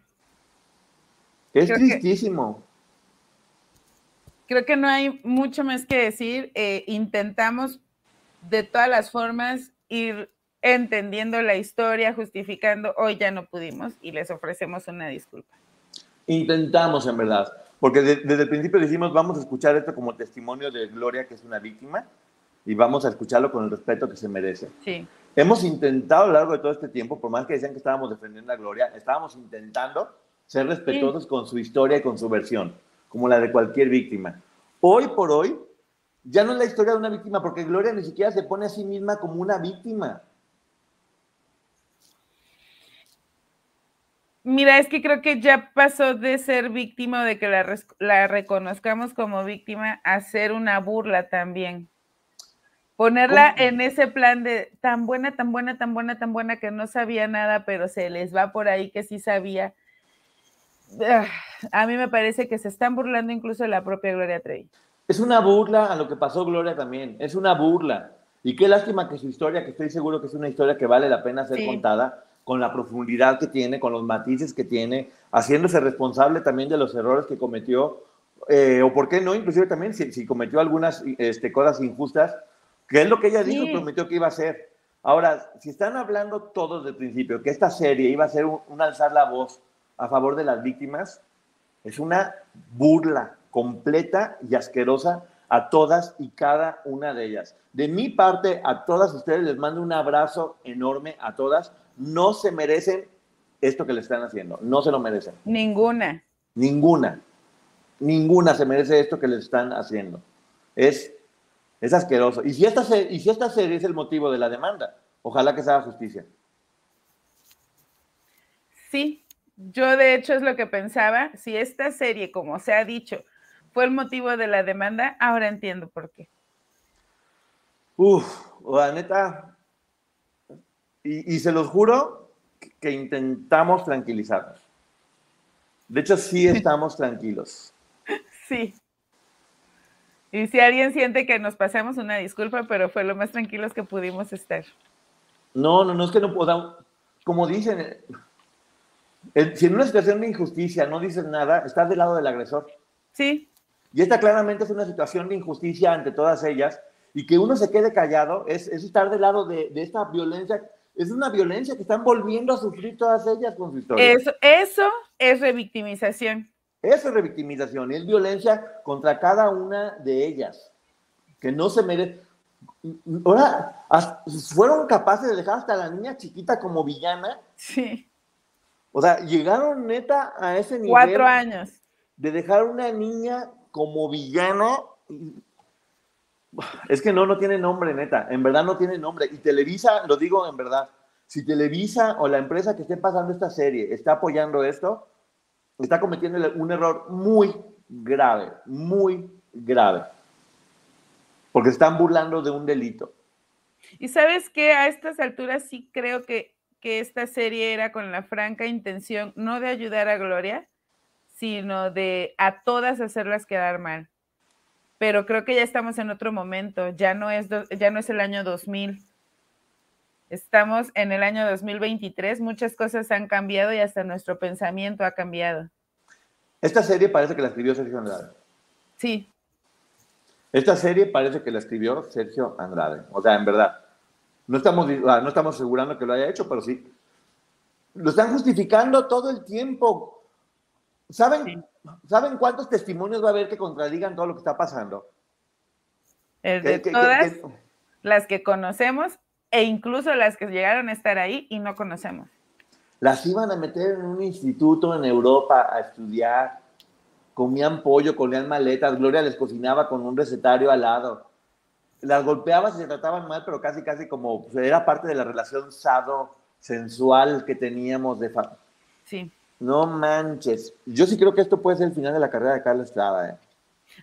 Es tristísimo creo que no hay mucho más que decir. Eh, intentamos de todas las formas ir entendiendo la historia, justificando. Hoy ya no pudimos y les ofrecemos una disculpa. Intentamos, en verdad, porque desde el principio decimos, vamos a escuchar esto como testimonio de Gloria, que es una víctima, y vamos a escucharlo con el respeto que se merece. Sí. Hemos intentado a lo largo de todo este tiempo, por más que decían que estábamos defendiendo a Gloria, estábamos intentando ser respetuosos con su historia y con su versión como la de cualquier víctima. Hoy por hoy, ya no es la historia de una víctima, porque Gloria ni siquiera se pone a sí misma como una víctima. Mira, es que creo que ya pasó de ser víctima, de que la, la, reconozcamos como víctima, a ser una burla también. Ponerla en ese plan de tan buena, tan buena, tan buena, tan buena que no sabía nada, pero se les va por ahí que sí sabía a mí me parece que se están burlando incluso de la propia Gloria Trevi. Es una burla a lo que pasó Gloria también, es una burla. Y qué lástima que su historia, que estoy seguro que es una historia que vale la pena ser contada, con la profundidad que tiene, con los matices que tiene, haciéndose responsable también de los errores que cometió, eh, o por qué no, inclusive también si, cometió algunas este, cosas injustas, que es lo que ella dijo dijo, prometió que iba a hacer. Ahora, si están hablando todos de principio que esta serie iba a ser un alzar la voz a favor de las víctimas es una burla completa y asquerosa a todas y cada una de ellas. De mi parte, a todas ustedes les mando un abrazo enorme a todas. No se merecen esto que le están haciendo, no se lo merecen. Ninguna. Ninguna. Ninguna se merece esto que les están haciendo. Es, es asqueroso. Y si, esta, y si esta serie es el motivo de la demanda, ojalá que se haga justicia. Sí, yo de hecho es lo que pensaba, si esta serie, como se ha dicho, fue el motivo de la demanda, ahora entiendo por qué. Uf, la neta, y, se los juro que, intentamos tranquilizarnos. De hecho, sí estamos tranquilos. Sí. Y si alguien siente que nos pasamos una disculpa, pero fue lo más tranquilos que pudimos estar. No, no, no es que no pueda, como dicen, si en una situación de injusticia no dices nada, estás del lado del agresor. Sí. Y esta claramente es una situación de injusticia ante todas ellas, y que uno se quede callado es, estar del lado de, de, esta violencia. Es una violencia que están volviendo a sufrir todas ellas con su historia. Eso, eso es revictimización. Eso es revictimización, es violencia contra cada una de ellas, que no se merece. Ahora, fueron capaces de dejar hasta a la niña chiquita como villana. Sí. O sea, llegaron neta a ese nivel. Cuatro años. De dejar una niña como villana. Es que no, no tiene nombre, neta. En verdad no tiene nombre. Y Televisa, lo digo en verdad, si Televisa o la empresa que esté pasando esta serie está apoyando esto, está cometiendo un error muy grave, muy grave. Porque están burlando de un delito. Y sabes que a estas alturas sí creo que, que esta serie era con la franca intención no de ayudar a Gloria, sino de a todas hacerlas quedar mal pero creo que ya estamos en otro momento, ya no es, ya no es el año 2000. Estamos en el año 2023, muchas cosas han cambiado y hasta nuestro pensamiento ha cambiado. Esta serie parece que la escribió Sergio Andrade. Sí. Esta serie parece que la escribió Sergio Andrade. O sea, en verdad. No estamos, ah, no estamos asegurando que lo haya hecho, pero sí. Lo están justificando todo el tiempo. ¿Saben? ¿Saben cuántos testimonios va a haber que contradigan todo lo que está pasando? El de todas las que conocemos e incluso las que llegaron a estar ahí y no conocemos. Las iban a meter en un instituto en Europa a estudiar. Comían pollo, comían maletas. Gloria les cocinaba con un recetario al lado. Las golpeaba si se trataban mal, pero casi, casi como era parte de la relación sado, sensual que teníamos de... Sí. No manches. Yo sí creo que esto puede ser el final de la carrera de Carla Estrada. ¿eh?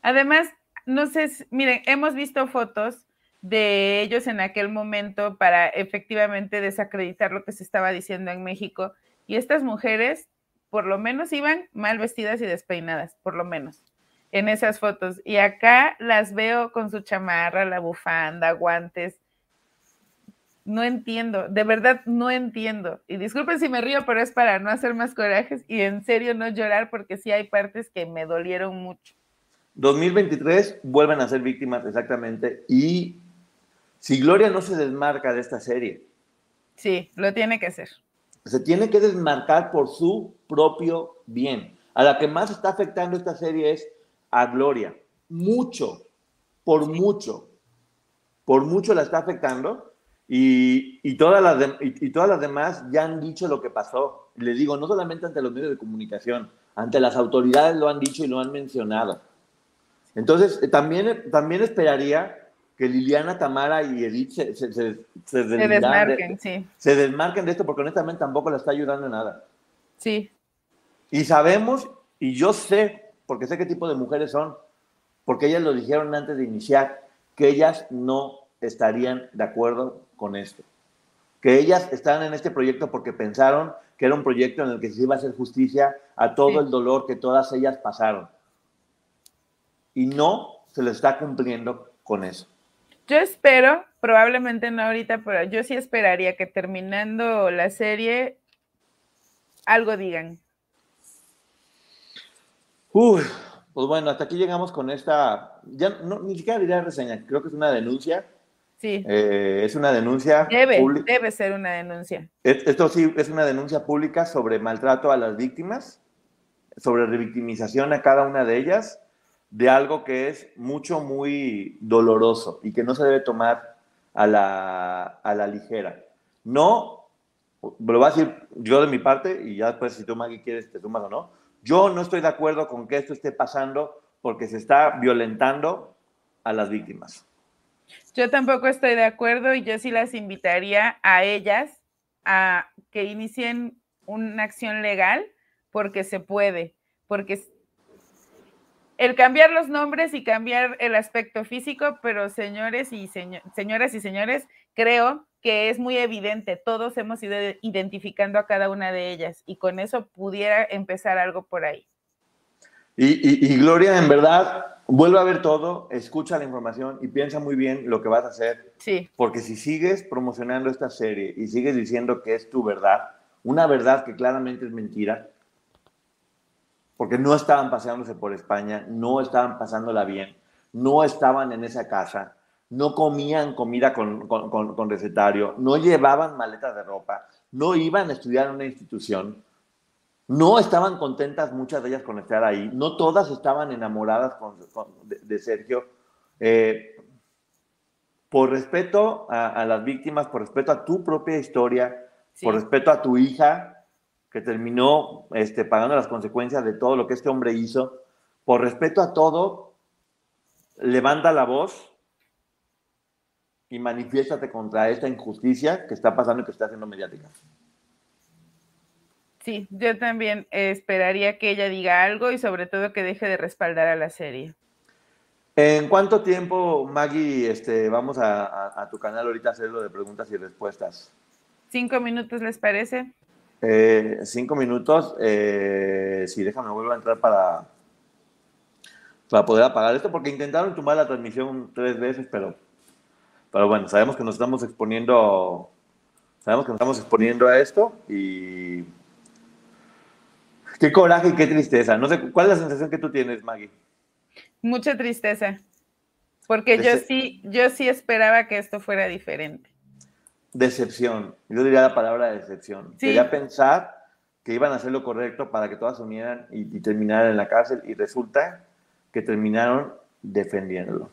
Además, no sé, miren, hemos visto fotos de ellos en aquel momento para efectivamente desacreditar lo que se estaba diciendo en México. Y estas mujeres, por lo menos, iban mal vestidas y despeinadas, por lo menos, en esas fotos. Y acá las veo con su chamarra, la bufanda, guantes, no entiendo, de verdad no entiendo. Y disculpen si me río, pero es para no hacer más corajes y en serio no llorar porque sí hay partes que me dolieron mucho. 2023 vuelven a ser víctimas exactamente y si Gloria no se desmarca de esta serie. Sí, lo tiene que hacer. Se tiene que desmarcar por su propio bien. A la que más está afectando esta serie es a Gloria. Mucho, por mucho, por mucho la está afectando y, todas las y, todas las demás ya han dicho lo que pasó. Le digo, no solamente ante los medios de comunicación, ante las autoridades lo han dicho y lo han mencionado. Entonces, eh, también, también esperaría que Liliana, Tamara y Edith se, se, se, se desmarquen, sí. Se desmarquen de esto porque honestamente tampoco la está ayudando en nada. Sí. Y sabemos, y yo sé, porque sé qué tipo de mujeres son, porque ellas lo dijeron antes de iniciar, que ellas no estarían de acuerdo con esto. Que ellas están en este proyecto porque pensaron que era un proyecto en el que se iba a hacer justicia a todo el dolor que todas ellas pasaron. Y no se lo está cumpliendo con eso. Yo espero, probablemente no ahorita, pero yo sí esperaría que terminando la serie algo digan. Uy, pues bueno, hasta aquí llegamos con esta, ya no, ni siquiera diría reseña, creo que es una denuncia Sí. Eh, es una denuncia. Debe, debe ser una denuncia. Esto sí es una denuncia pública sobre maltrato a las víctimas, sobre revictimización a cada una de ellas, de algo que es mucho, muy doloroso y que no se debe tomar a la, a la ligera. No, lo voy a decir yo de mi parte y ya después si tú, Maggie, quieres, te sumas o no. Yo no estoy de acuerdo con que esto esté pasando porque se está violentando a las víctimas. Yo tampoco estoy de acuerdo y yo sí las invitaría a ellas a que inicien una acción legal porque se puede, porque el cambiar los nombres y cambiar el aspecto físico, pero señores y señoras y señores, creo que es muy evidente, todos hemos ido identificando a cada una de ellas y con eso pudiera empezar algo por ahí. Y, y Gloria, en verdad, vuelve a ver todo, escucha la información y piensa muy bien lo que vas a hacer. Sí. Porque si sigues promocionando esta serie y sigues diciendo que es tu verdad, una verdad que claramente es mentira, porque no estaban paseándose por España, no estaban pasándola bien, no estaban en esa casa, no comían comida con, con, recetario, no llevaban maletas de ropa, no iban a estudiar en una institución, no estaban contentas muchas de ellas con estar ahí, no todas estaban enamoradas de, Sergio. Eh, por respeto a, las víctimas, por respeto a tu propia historia, por respeto a tu hija, que terminó este, pagando las consecuencias de todo lo que este hombre hizo, por respeto a todo, levanta la voz y manifiéstate contra esta injusticia que está pasando y que está haciendo mediática. Sí, yo también esperaría que ella diga algo y sobre todo que deje de respaldar a la serie. ¿En cuánto tiempo, Maggie, este, vamos a, tu canal ahorita a hacerlo de preguntas y respuestas? ¿Cinco minutos les parece? Eh, cinco minutos. Eh, sí, déjame vuelvo a entrar para, para poder apagar esto, porque intentaron tumbar la transmisión tres veces, pero pero bueno, sabemos que nos estamos exponiendo, sabemos que nos estamos exponiendo a esto y qué coraje y qué tristeza. No sé, ¿cuál es la sensación que tú tienes, Maggie? Mucha tristeza, porque yo sí, yo sí esperaba que esto fuera diferente. Decepción, yo diría la palabra decepción. Quería pensar que iban a hacer lo correcto para que todas se unieran y, y terminaran en la cárcel y resulta que terminaron defendiéndolo.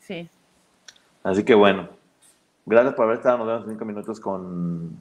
Sí. Así que bueno, gracias por haber estado, nos vemos cinco minutos con,